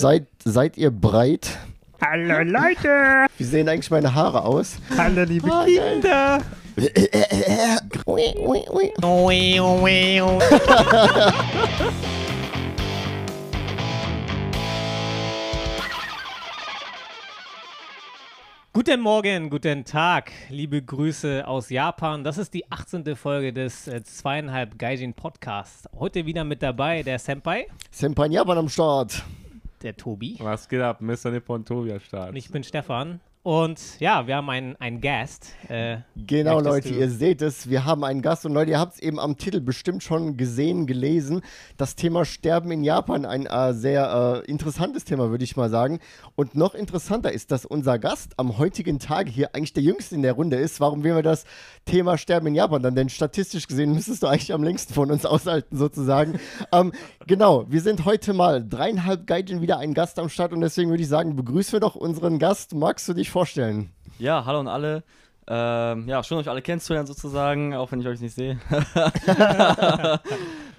Seid, seid ihr breit? Hallo Leute! Wie sehen eigentlich meine Haare aus? Hallo liebe oh, Kinder! Guten Morgen, guten Tag, liebe Grüße aus Japan. Das ist die 18. Folge des äh, zweieinhalb Gaijin Podcasts. Heute wieder mit dabei der Senpai. Senpai in Japan am Start. Der Tobi. Was geht ab? Mr. Nippon Tobi am Start. Und ich bin Stefan. Und ja, wir haben einen, einen Gast. Äh, genau, Leute, ihr seht es. Wir haben einen Gast und Leute, ihr habt es eben am Titel bestimmt schon gesehen, gelesen. Das Thema Sterben in Japan, ein äh, sehr äh, interessantes Thema, würde ich mal sagen. Und noch interessanter ist, dass unser Gast am heutigen Tag hier eigentlich der Jüngste in der Runde ist. Warum wählen wir das Thema Sterben in Japan dann? Denn statistisch gesehen müsstest du eigentlich am längsten von uns aushalten, sozusagen. ähm, genau, wir sind heute mal dreieinhalb Gaijin wieder ein Gast am Start und deswegen würde ich sagen, begrüßen wir doch unseren Gast. Magst du dich vorstellen? Ja, hallo an alle. Ähm, ja, schön euch alle kennenzulernen sozusagen, auch wenn ich euch nicht sehe.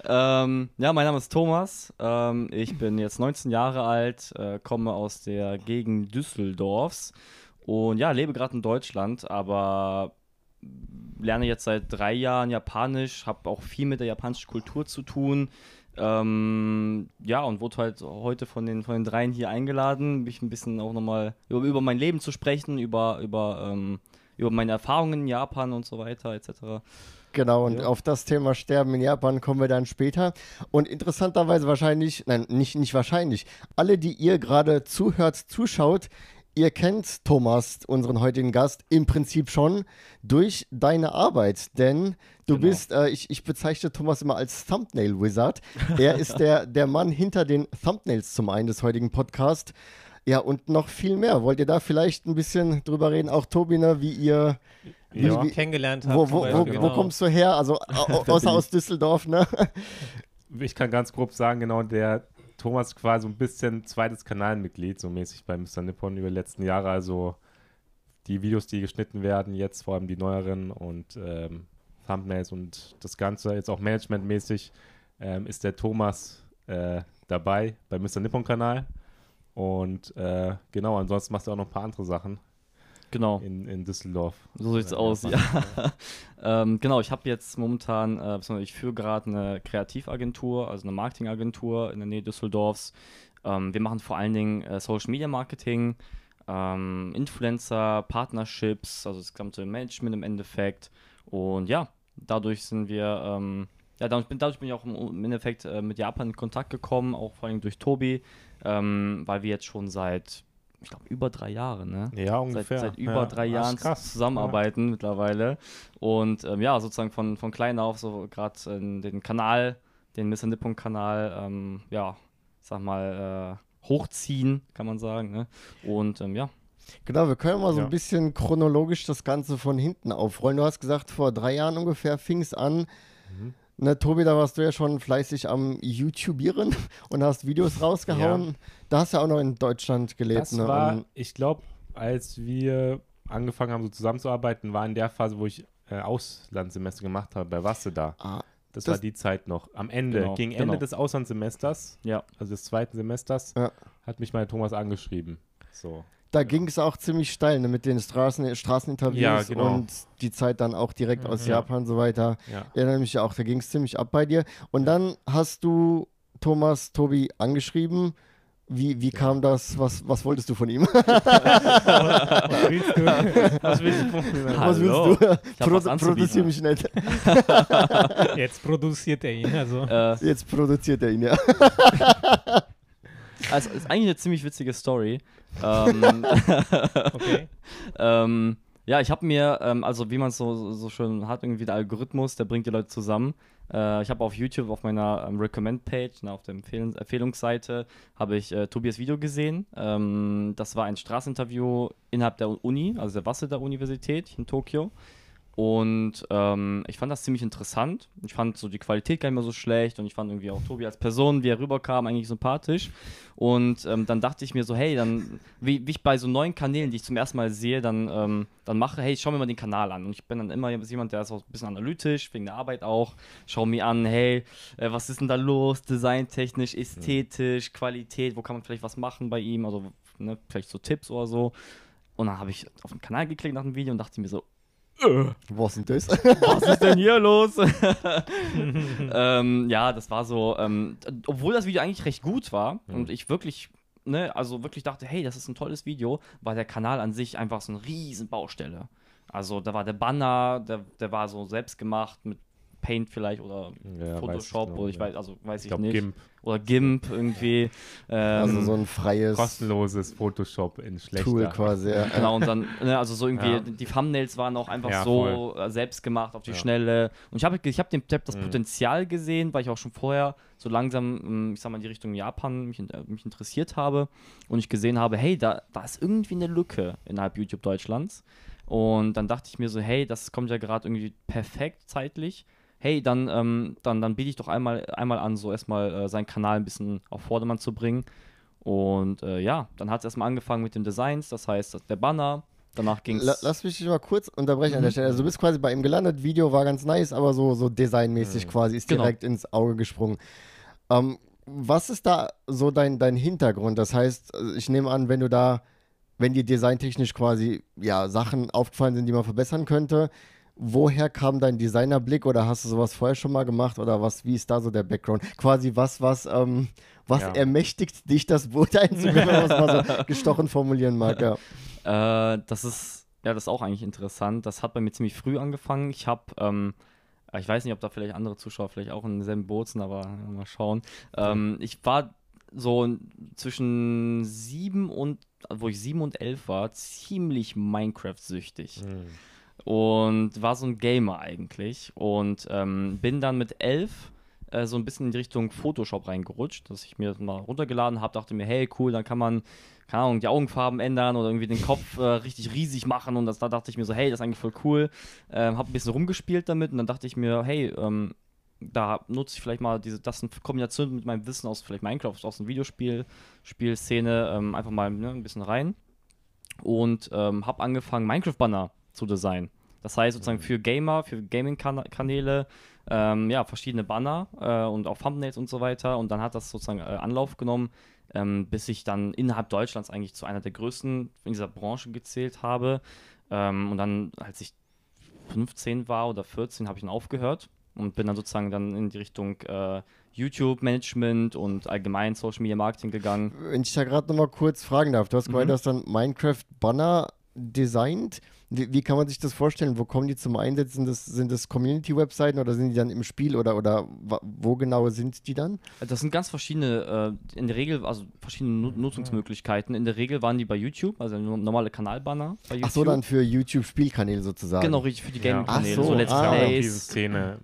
ähm, ja, mein Name ist Thomas. Ähm, ich bin jetzt 19 Jahre alt, äh, komme aus der Gegend Düsseldorfs und ja, lebe gerade in Deutschland, aber lerne jetzt seit drei Jahren Japanisch, habe auch viel mit der japanischen Kultur zu tun. Ähm, ja, und wurde halt heute von den, von den dreien hier eingeladen, mich ein bisschen auch nochmal über, über mein Leben zu sprechen, über, über, ähm, über meine Erfahrungen in Japan und so weiter, etc. Genau, und ja. auf das Thema Sterben in Japan kommen wir dann später. Und interessanterweise wahrscheinlich, nein, nicht, nicht wahrscheinlich, alle, die ihr gerade zuhört, zuschaut, Ihr kennt Thomas, unseren heutigen Gast, im Prinzip schon durch deine Arbeit, denn du genau. bist, äh, ich, ich bezeichne Thomas immer als Thumbnail Wizard. Er ist der, der Mann hinter den Thumbnails zum einen des heutigen Podcasts. Ja, und noch viel mehr. Wollt ihr da vielleicht ein bisschen drüber reden? Auch Tobi, ne, wie ihr ja. wie, kennengelernt habt. Wo, wo, wo, genau. wo, kommst du her? Also außer aus Düsseldorf, ne? Ich kann ganz grob sagen, genau, der Thomas quasi ein bisschen zweites Kanalmitglied, so mäßig bei Mr. Nippon über die letzten Jahre. Also die Videos, die geschnitten werden, jetzt vor allem die neueren und ähm, Thumbnails und das Ganze, jetzt auch managementmäßig, ähm, ist der Thomas äh, dabei beim Mr. Nippon Kanal. Und äh, genau, ansonsten macht er auch noch ein paar andere Sachen. Genau. In, in Düsseldorf. So sieht's aus, ja. ähm, genau, ich habe jetzt momentan, äh, ich führe gerade eine Kreativagentur, also eine Marketingagentur in der Nähe Düsseldorfs. Ähm, wir machen vor allen Dingen äh, Social Media Marketing, ähm, Influencer, Partnerships, also das gesamte Management im Endeffekt. Und ja, dadurch sind wir, ähm, ja, dadurch bin, dadurch bin ich auch im, im Endeffekt äh, mit Japan in Kontakt gekommen, auch vor allem durch Tobi, ähm, weil wir jetzt schon seit ich glaube, über drei Jahre, ne? Ja, ungefähr. Seit, seit über ja, drei Jahren zusammenarbeiten ja. mittlerweile. Und ähm, ja, sozusagen von, von klein auf so gerade den Kanal, den Mr. Nippon-Kanal, ähm, ja, sag mal, äh, hochziehen, kann man sagen. Ne? Und ähm, ja. Genau, wir können mal so ein bisschen chronologisch das Ganze von hinten aufrollen. Du hast gesagt, vor drei Jahren ungefähr fing es an. Mhm Ne, Tobi, da warst du ja schon fleißig am YouTubieren und hast Videos rausgehauen. Ja. Da hast du ja auch noch in Deutschland gelebt. Das ne? war, und ich glaube, als wir angefangen haben, so zusammenzuarbeiten, war in der Phase, wo ich äh, Auslandssemester gemacht habe, bei Waseda. Ah, das, das, war die Zeit noch. Am Ende, genau, gegen Ende genau. des Auslandssemesters, ja. also des zweiten Semesters, ja. hat mich mein Thomas angeschrieben. So da ging es auch ziemlich steil ne, mit den Straßen, Straßeninterviews ja, genau. und die Zeit dann auch direkt aus ja. Japan und so weiter. Ja. Erinnere mich auch, da ging es ziemlich ab bei dir. Und dann hast du Thomas, Tobi angeschrieben. Wie, wie kam das? Was, was wolltest du von ihm? was willst du? Was willst du von mir? Was willst du? Pro produziere mich nicht. Jetzt produziert er ihn. Also. Äh. Jetzt produziert er ihn, ja. Also, ist eigentlich eine ziemlich witzige Story. ähm, okay. ähm, ja, ich habe mir, ähm, also wie man es so, so schön hat, irgendwie der Algorithmus, der bringt die Leute zusammen. Äh, ich habe auf YouTube, auf meiner ähm, Recommend-Page, auf der Empfehl Empfehlungsseite, habe ich äh, Tobias Video gesehen. Ähm, das war ein Straßeninterview innerhalb der Uni, also der Waseda Universität in Tokio. Und ähm, ich fand das ziemlich interessant. Ich fand so die Qualität gar nicht mehr so schlecht und ich fand irgendwie auch Tobi als Person, wie er rüberkam, eigentlich sympathisch. Und ähm, dann dachte ich mir so, hey, dann, wie, wie, ich bei so neuen Kanälen, die ich zum ersten Mal sehe, dann, ähm, dann mache, hey, ich schaue mir mal den Kanal an. Und ich bin dann immer jemand, der ist auch ein bisschen analytisch, wegen der Arbeit auch. Schau mir an, hey, äh, was ist denn da los? Designtechnisch, ästhetisch, Qualität, wo kann man vielleicht was machen bei ihm? Also, ne, vielleicht so Tipps oder so. Und dann habe ich auf den Kanal geklickt nach dem Video und dachte mir so, was ist das? Was ist denn hier los? ähm, ja, das war so, ähm, obwohl das Video eigentlich recht gut war mhm. und ich wirklich, ne, also wirklich dachte, hey, das ist ein tolles Video, war der Kanal an sich einfach so eine riesen Baustelle. Also da war der Banner, der, der war so selbst gemacht mit Paint vielleicht oder ja, Photoshop genau, oder ich weiß, also weiß ich, ich nicht. GIMP. Oder GIMP irgendwie. Ähm, also so ein freies kostenloses Photoshop in schlechter. Tool quasi. Ja. Genau und dann ne, also so irgendwie ja. die Thumbnails waren auch einfach ja, so voll. selbst gemacht auf die Schnelle und ich habe ich habe hab das mhm. Potenzial gesehen, weil ich auch schon vorher so langsam hm, ich sag mal in die Richtung Japan mich, äh, mich interessiert habe und ich gesehen habe, hey, da, da ist irgendwie eine Lücke innerhalb YouTube Deutschlands. Und dann dachte ich mir so, hey, das kommt ja gerade irgendwie perfekt zeitlich hey, dann, ähm, dann, dann biete ich doch einmal, einmal an, so erstmal äh, seinen Kanal ein bisschen auf Vordermann zu bringen. Und äh, ja, dann hat es erstmal angefangen mit den Designs, das heißt, der Banner, Danach ging es. Lass mich dich mal kurz unterbrechen mhm. an der mhm. Stelle. Also, du bist quasi bei ihm gelandet. Video war ganz nice, aber so, so designmäßig mhm. quasi ist genau. direkt ins Auge gesprungen. Ähm, was ist da so dein, dein Hintergrund? Das heißt, ich nehme an, wenn du da, wenn dir designtechnisch quasi ja, Sachen aufgefallen sind, die man verbessern könnte, woher kam dein Designerblick oder hast du sowas vorher schon mal gemacht oder was, wie ist da so der Background? Quasi was, was, ähm, was ja. ermächtigt dich, das Boot einzugehen, wenn man es mal so gestochen formulieren mag, ja. Äh, das ist, ja, das ist auch eigentlich interessant. Das hat bei mir ziemlich früh angefangen. Ich habe, ähm, ich weiß nicht, ob da vielleicht andere Zuschauer vielleicht auch in demselben Boot sind, aber mal schauen. Ähm, ich war so zwischen sieben und, wo ich sieben und elf war, ziemlich Minecraft-süchtig. Mhm und war so ein Gamer eigentlich und ähm, bin dann mit elf äh, so ein bisschen in die Richtung Photoshop reingerutscht, dass ich mir das mal runtergeladen habe, dachte mir, hey cool, dann kann man keine Ahnung, die Augenfarben ändern oder irgendwie den Kopf äh, richtig riesig machen und das, da dachte ich mir so, hey, das ist eigentlich voll cool. Ähm, habe ein bisschen rumgespielt damit und dann dachte ich mir, hey, ähm, da nutze ich vielleicht mal diese, das in Kombination mit meinem Wissen aus vielleicht Minecraft, aus dem Videospiel, Spielszene, ähm, einfach mal ne, ein bisschen rein und ähm, habe angefangen, Minecraft-Banner zu designen. Das heißt sozusagen mhm. für Gamer, für Gaming-Kanäle, ähm, ja, verschiedene Banner äh, und auch Thumbnails und so weiter. Und dann hat das sozusagen äh, Anlauf genommen, ähm, bis ich dann innerhalb Deutschlands eigentlich zu einer der größten in dieser Branche gezählt habe. Ähm, und dann, als ich 15 war oder 14, habe ich dann aufgehört und bin dann sozusagen dann in die Richtung äh, YouTube-Management und allgemein Social Media Marketing gegangen. Wenn ich da gerade nochmal kurz fragen darf, du hast mhm. gemeint, dass dann Minecraft-Banner designt. Wie, wie, kann man sich das vorstellen? Wo kommen die zum Einsatz? Sind das, sind das Community-Webseiten oder sind die dann im Spiel oder, oder wo genau sind die dann? Das sind ganz verschiedene, äh, in der Regel, also verschiedene Nutzungsmöglichkeiten. In der Regel waren die bei YouTube, also normale Kanalbanner bei YouTube. Ach so, dann für YouTube-Spielkanäle sozusagen. Genau, richtig, für die Gaming-Kanäle. Ja. So, so Let's ah, Plays. Diese Szene.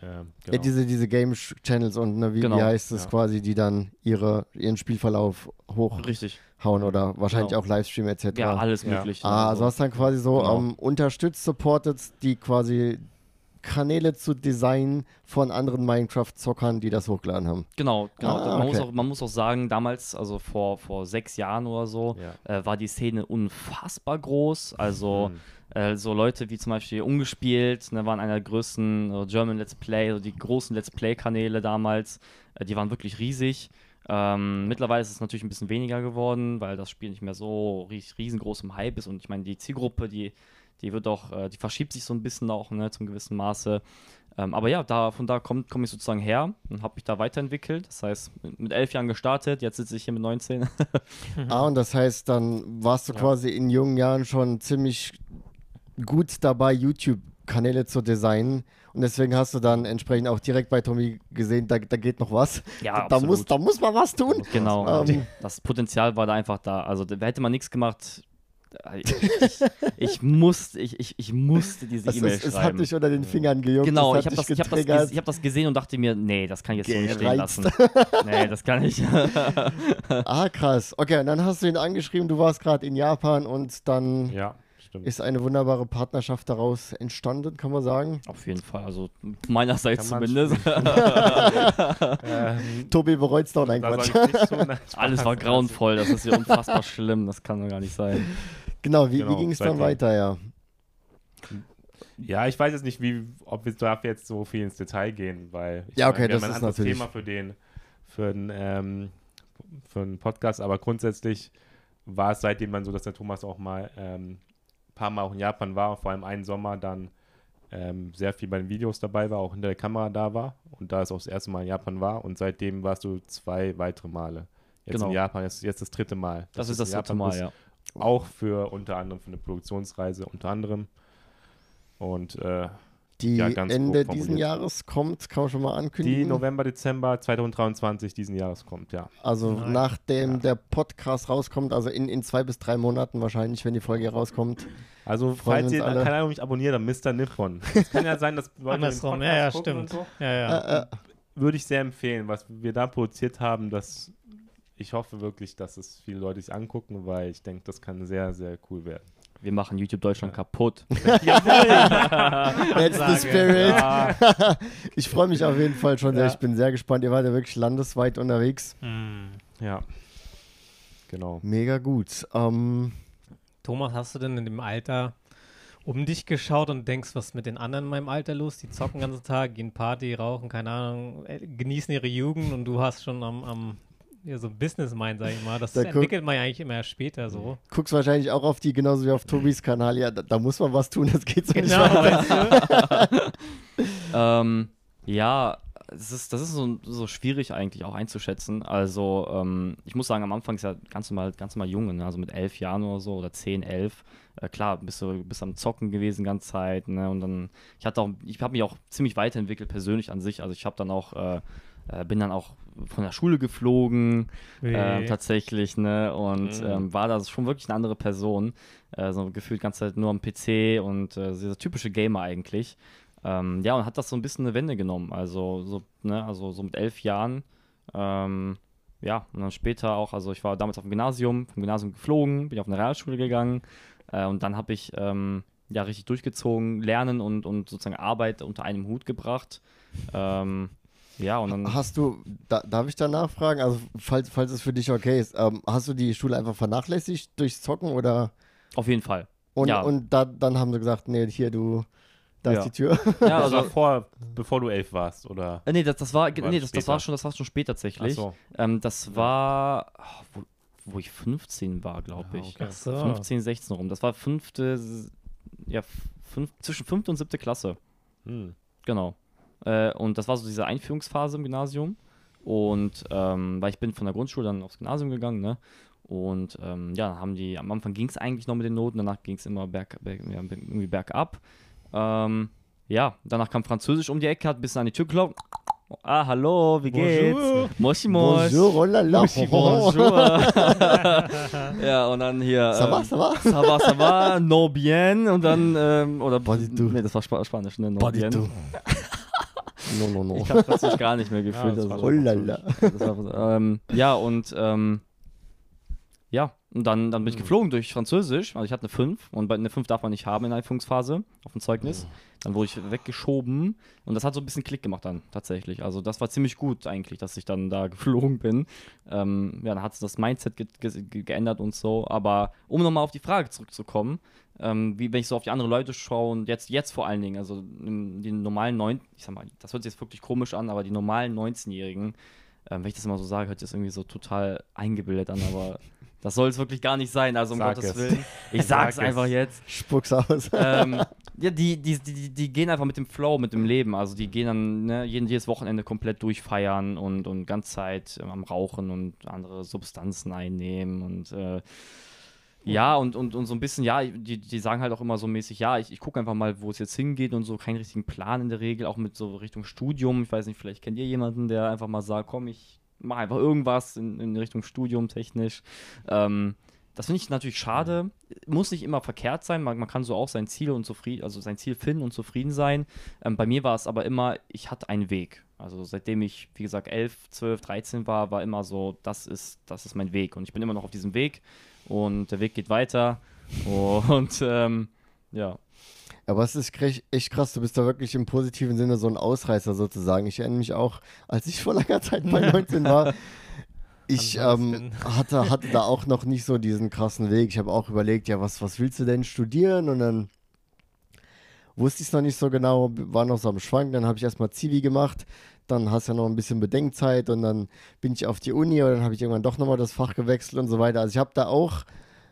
Genau. ja, diese, diese Game-Channels und ne, wie, genau. wie heißt es ja. quasi, die dann ihre, ihren Spielverlauf hoch. Richtig hauen oder wahrscheinlich genau. auch Livestream etc. Ja, alles möglich. Ah, also hast dann quasi so genau. um, unterstützt, supportet die quasi Kanäle zu designen von anderen Minecraft-Zockern, die das hochgeladen haben. Genau, genau. Ah, man, muss auch, man, muss auch, sagen, damals, also vor, vor sechs Jahren oder so, ja. äh, war die Szene unfassbar groß. Also mhm. Äh, so Leute wie zum Beispiel Ungespielt, ne, waren einer der größten uh, German Let's Play, also die großen Let's Play-Kanäle damals, äh, die waren wirklich riesig. Ähm, mittlerweile ist es natürlich ein bisschen weniger geworden, weil das Spiel nicht mehr so riesengroß im Hype ist und ich meine, die Zielgruppe, die, die wird auch, äh, die verschiebt sich so ein bisschen auch ne, zum gewissen Maße. Ähm, aber ja, da, von da komme komm ich sozusagen her und habe mich da weiterentwickelt. Das heißt, mit elf Jahren gestartet, jetzt sitze ich hier mit 19. ah, und das heißt, dann warst du ja. quasi in jungen Jahren schon ziemlich gut dabei, YouTube-Kanäle zu designen und deswegen hast du dann entsprechend auch direkt bei Tommy gesehen, da, da geht noch was. Ja, da, muss, da muss man was tun. Genau. Ähm, das Potenzial war da einfach da. Also da hätte man nichts gemacht. Ich, ich, ich, musste, ich, ich, ich musste diese E-Mail schreiben. Es hat dich unter den Fingern gejuckt. Genau, ich habe das, hab das, hab das gesehen und dachte mir, nee, das kann ich jetzt so nicht stehen lassen. nee, das kann ich. ah, krass. Okay, und dann hast du ihn angeschrieben, du warst gerade in Japan und dann. Ja stimmt. ist eine wunderbare Partnerschaft daraus entstanden, kann man sagen. Auf jeden Fall, also meinerseits zumindest. ähm, Tobi bereut es doch, nein, Quatsch. so- nein, Alles war grauenvoll, das ist ja unfassbar schlimm, das kann doch gar nicht sein. Genau, wie, Genau, wie ging es dann weiter, ja? Ja, ich weiß jetzt nicht, wie, ob wir dafür jetzt so viel ins Detail gehen, weil ich Ja, okay, wir das ein ist anderes natürlich- Thema für den, für den, ähm, für den Podcast, aber grundsätzlich war es seitdem dann so, dass der Thomas auch mal ähm, paar Mal auch in Japan war, vor allem einen Sommer dann ähm, sehr viel bei den Videos dabei war, auch hinter der Kamera da war und da es auch das erste Mal in Japan war und seitdem warst du zwei weitere Male. Jetzt Genau. in Japan, jetzt, jetzt das dritte Mal. Das ist das dritte Mal, bist. ja. Auch für unter anderem für eine Produktionsreise, unter anderem. Und äh, Die Ja, ganz Ende diesen. Jahres kommt, kann man schon mal die ankündigen. November, Dezember 2023 diesen Jahres kommt, ja. Also Nice. nachdem Ja. der Podcast rauskommt, also in, in zwei bis drei Monaten wahrscheinlich, wenn die Folge rauskommt. Also, falls ihr keine Ahnung mich abonniert, dann Mr. Nippon. Es kann ja sein, dass Leute den Andersrum, Podcast ja, ja, stimmt. und So. Ja, ja. Äh, äh, Würde ich sehr empfehlen, was wir da produziert haben, das ich hoffe wirklich, dass es viele Leute sich angucken, weil ich denke, das kann sehr, sehr cool werden. Wir machen YouTube Deutschland kaputt. that's the spirit. Ja, Ich freue mich auf jeden Fall schon sehr. Ja. Ich bin sehr gespannt. Ihr wart ja wirklich landesweit unterwegs. Hm. ja. Genau. Mega gut. Ähm, Thomas, hast du denn in dem Alter um dich geschaut und denkst, was ist mit den anderen in meinem Alter los? Die zocken den ganzen Tag, gehen Party, rauchen, keine Ahnung, äh, genießen ihre Jugend und du hast schon am, am ja, so ein Business-Mind, sag ich mal. Das Da guck- entwickelt man ja eigentlich immer erst später so. guckst wahrscheinlich auch auf die, genauso wie auf Tobis Kanal. Ja, da, da muss man was tun, das geht so nicht Genau, weiter. weißt du? ähm, ja, es ist, das ist so, so schwierig eigentlich auch einzuschätzen. Also, ähm, ich muss sagen, am Anfang ist ja ganz normal, ganz normal Junge, ne? also mit elf Jahren oder so oder zehn, elf. Äh, klar, bist du bist am Zocken gewesen die ganze Zeit, ne? Und dann, ich hatte auch, ich habe mich auch ziemlich weiterentwickelt persönlich an sich. Also ich habe dann auch, äh, äh, bin dann auch von der Schule geflogen, ähm, tatsächlich, ne? Und Mhm. ähm, war da schon wirklich eine andere Person. Äh, so gefühlt die ganze Zeit nur am PC und äh, dieser typische Gamer eigentlich. Ähm, ja, und hat das so ein bisschen eine Wende genommen. Also so, ne, also so mit elf Jahren. Ähm, ja, und dann später auch, also ich war damals auf dem Gymnasium, vom Gymnasium geflogen, bin auf eine Realschule gegangen äh, und dann habe ich ähm, ja richtig durchgezogen, Lernen und, und sozusagen Arbeit unter einem Hut gebracht. Ähm, ja, und dann. Hast du, da, darf ich da nachfragen? Also, falls, falls es für dich okay ist, ähm, hast du die Schule einfach vernachlässigt durchs Zocken oder? Auf jeden Fall. Und, Ja. und da, dann haben sie gesagt, nee, hier, du, da Ja. ist die Tür. Ja, Das war also. vor, bevor du elf warst, oder? Äh, nee, das, das war, War nee, das das, war später? schon, das war schon spät tatsächlich. Ach so. Ähm, das war, wo, wo ich 15 war, glaube Ah, ich. okay. Ach so. 15, 16 rum. Das war fünfte, ja, fünf, zwischen fünfte und siebte Klasse. Hm. Genau. Äh, und das war so diese Einführungsphase im Gymnasium. Und ähm, weil ich bin von der Grundschule dann aufs Gymnasium gegangen, ne? Und ähm, ja, haben die, am Anfang ging es eigentlich noch mit den Noten, danach ging es immer berg, berg, ja, irgendwie bergab. Ähm, ja, danach kam Französisch um die Ecke, hat ein bisschen an die Tür geklopft. Ah, hallo, wie geht's? Bonjour. Moshi Mosh. Bonjour, oh la la. Bonjour. ja, und dann hier. Ça va, ähm, ça va? Ça va, ça va, no bien. Und dann, ähm, oder. Tout. Nee, das war Spa Spanisch, ne? No du bien. No, no, no. Ich habe plötzlich gar nicht mehr gefühlt. das also, war Oh das war, ähm, ja, und ähm, ja, und dann, dann bin ich Hm. geflogen durch Französisch. Also ich hatte eine 5 und eine 5 darf man nicht haben in der Einführungsphase auf dem Zeugnis. Dann wurde ich weggeschoben und das hat so ein bisschen Klick gemacht dann tatsächlich. Also das war ziemlich gut eigentlich, dass ich dann da geflogen bin. Ähm, ja, dann hat es das Mindset ge ge ge geändert und so. Aber um nochmal auf die Frage zurückzukommen, ähm, wie wenn ich so auf die anderen Leute schaue und jetzt, jetzt vor allen Dingen, also die normalen neun, ich sag mal, das hört sich jetzt wirklich komisch an, aber die normalen 19-Jährigen, ähm, wenn ich das immer so sage, hört sich das irgendwie so total eingebildet an, aber das soll es wirklich gar nicht sein, also um Sag Gottes es. Willen. Ich Sag sag's es. einfach jetzt. Spuck's aus. ähm, ja, die, die, die, die gehen einfach mit dem Flow, mit dem Leben. Also die gehen dann ne, jeden, jedes Wochenende komplett durchfeiern und, und ganz Zeit ähm, am Rauchen und andere Substanzen einnehmen und äh, ja, und, und, und so ein bisschen, ja, die, die sagen halt auch immer so mäßig, ja, ich, ich gucke einfach mal, wo es jetzt hingeht und so, keinen richtigen Plan in der Regel, auch mit so Richtung Studium. Ich weiß nicht, vielleicht kennt ihr jemanden, der einfach mal sagt, komm, ich mache einfach irgendwas in, in Richtung Studium technisch. Ähm, das finde ich natürlich schade. Muss nicht immer verkehrt sein. Man, man kann so auch sein Ziel und zufrieden, also sein Ziel finden und zufrieden sein. Ähm, bei mir war es aber immer, ich hatte einen Weg. Also seitdem ich, wie gesagt, 11, 12, 13 war, war immer so, das ist, das ist mein Weg. Und ich bin immer noch auf diesem Weg und der Weg geht weiter. Und ähm, ja. Aber es ist echt krass, du bist da wirklich im positiven Sinne so ein Ausreißer sozusagen. Ich erinnere mich auch, als ich vor langer Zeit bei 19 war, ich ähm, hatte, hatte da auch noch nicht so diesen krassen Weg. Ich habe auch überlegt, ja, was, was willst du denn studieren? Und dann wusste ich es noch nicht so genau, war noch so am Schwank. Dann habe ich erstmal Zivi gemacht. Dann hast du ja noch ein bisschen Bedenkzeit und dann bin ich auf die Uni und dann habe ich irgendwann doch nochmal das Fach gewechselt und so weiter. Also ich habe da auch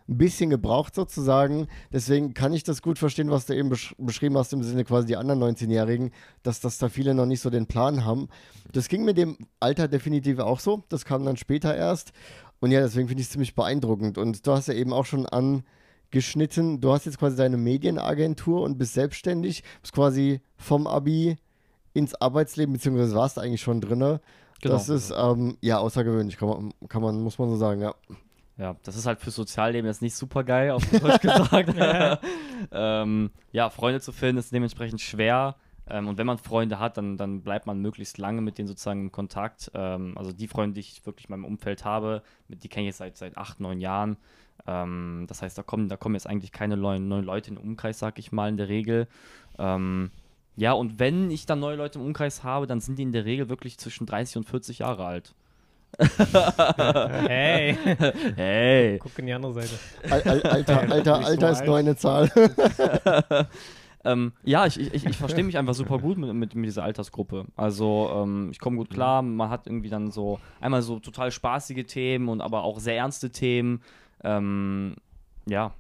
ein bisschen gebraucht sozusagen. Deswegen kann ich das gut verstehen, was du eben besch beschrieben hast, im Sinne quasi die anderen 19-Jährigen, dass, dass da viele noch nicht so den Plan haben. Das ging mit dem Alter definitiv auch so. Das kam dann später erst. Und ja, deswegen finde ich es ziemlich beeindruckend. Und du hast ja eben auch schon angeschnitten, du hast jetzt quasi deine Medienagentur und bist selbstständig, bist quasi vom Abi ins Arbeitsleben, beziehungsweise warst du eigentlich schon drin. Genau. Das ist ähm, ja außergewöhnlich, kann man, kann man, muss man so sagen, ja. Ja, das ist halt für Sozialleben jetzt nicht super geil, auf Deutsch gesagt. ähm, ja, Freunde zu finden ist dementsprechend schwer. Ähm, und wenn man Freunde hat, dann, dann bleibt man möglichst lange mit denen sozusagen in Kontakt. Ähm, also die Freunde, die ich wirklich in meinem Umfeld habe, mit, die kenne ich jetzt seit, seit acht, neun Jahren. Ähm, das heißt, da kommen, da kommen jetzt eigentlich keine neuen, neuen Leute in den Umkreis, sag ich mal, in der Regel. Ähm, ja, und wenn ich dann neue Leute im Umkreis habe, dann sind die in der Regel wirklich zwischen 30 und 40 Jahre alt hey. Hey. Guck in die andere Seite. Al Al Alter, Alter, Alter ist nur eine Zahl. ähm, ja, ich, ich, ich verstehe mich einfach super gut mit, mit, mit dieser Altersgruppe. Also ähm, ich komme gut klar, man hat irgendwie dann so einmal so total spaßige Themen und aber auch sehr ernste Themen. Ähm, ja.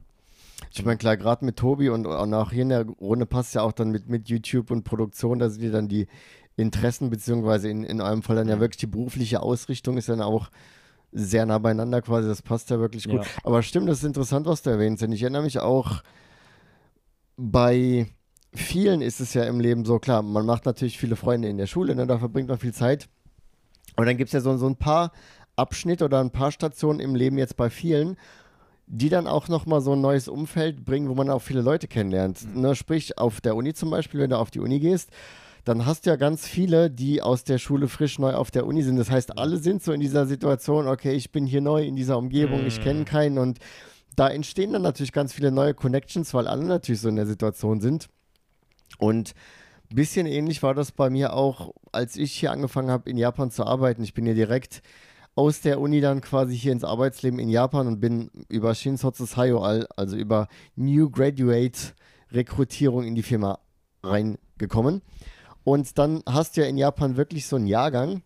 Ich meine, klar, gerade mit Tobi und auch hier in der Runde passt ja auch dann mit, mit YouTube und Produktion, da sind ja dann die Interessen, beziehungsweise in, in eurem Fall dann ja wirklich die berufliche Ausrichtung ist dann auch sehr nah beieinander quasi. Das passt ja wirklich gut. Ja. Aber stimmt, das ist interessant, was du erwähnst. Denn ich erinnere mich auch, bei vielen ist es ja im Leben so, klar, man macht natürlich viele Freunde in der Schule, ne, da verbringt man viel Zeit. Und dann gibt es ja so, so ein paar Abschnitte oder ein paar Stationen im Leben jetzt bei vielen, die dann auch nochmal so ein neues Umfeld bringen, wo man auch viele Leute kennenlernt. Mhm. Ne, sprich, auf der Uni zum Beispiel, wenn du auf die Uni gehst, dann hast du ja ganz viele, die aus der Schule frisch neu auf der Uni sind. Das heißt, alle sind so in dieser Situation, okay, ich bin hier neu in dieser Umgebung, ich kenne mhm. keinen und da entstehen dann natürlich ganz viele neue Connections, weil alle natürlich so in der Situation sind. Und ein bisschen ähnlich war das bei mir auch, als ich hier angefangen habe, in Japan zu arbeiten. Ich bin hier direkt aus der Uni dann quasi hier ins Arbeitsleben in Japan und bin über Shinsotsu Sayo, also über New Graduate Rekrutierung in die Firma reingekommen. Und dann hast du ja in Japan wirklich so einen Jahrgang,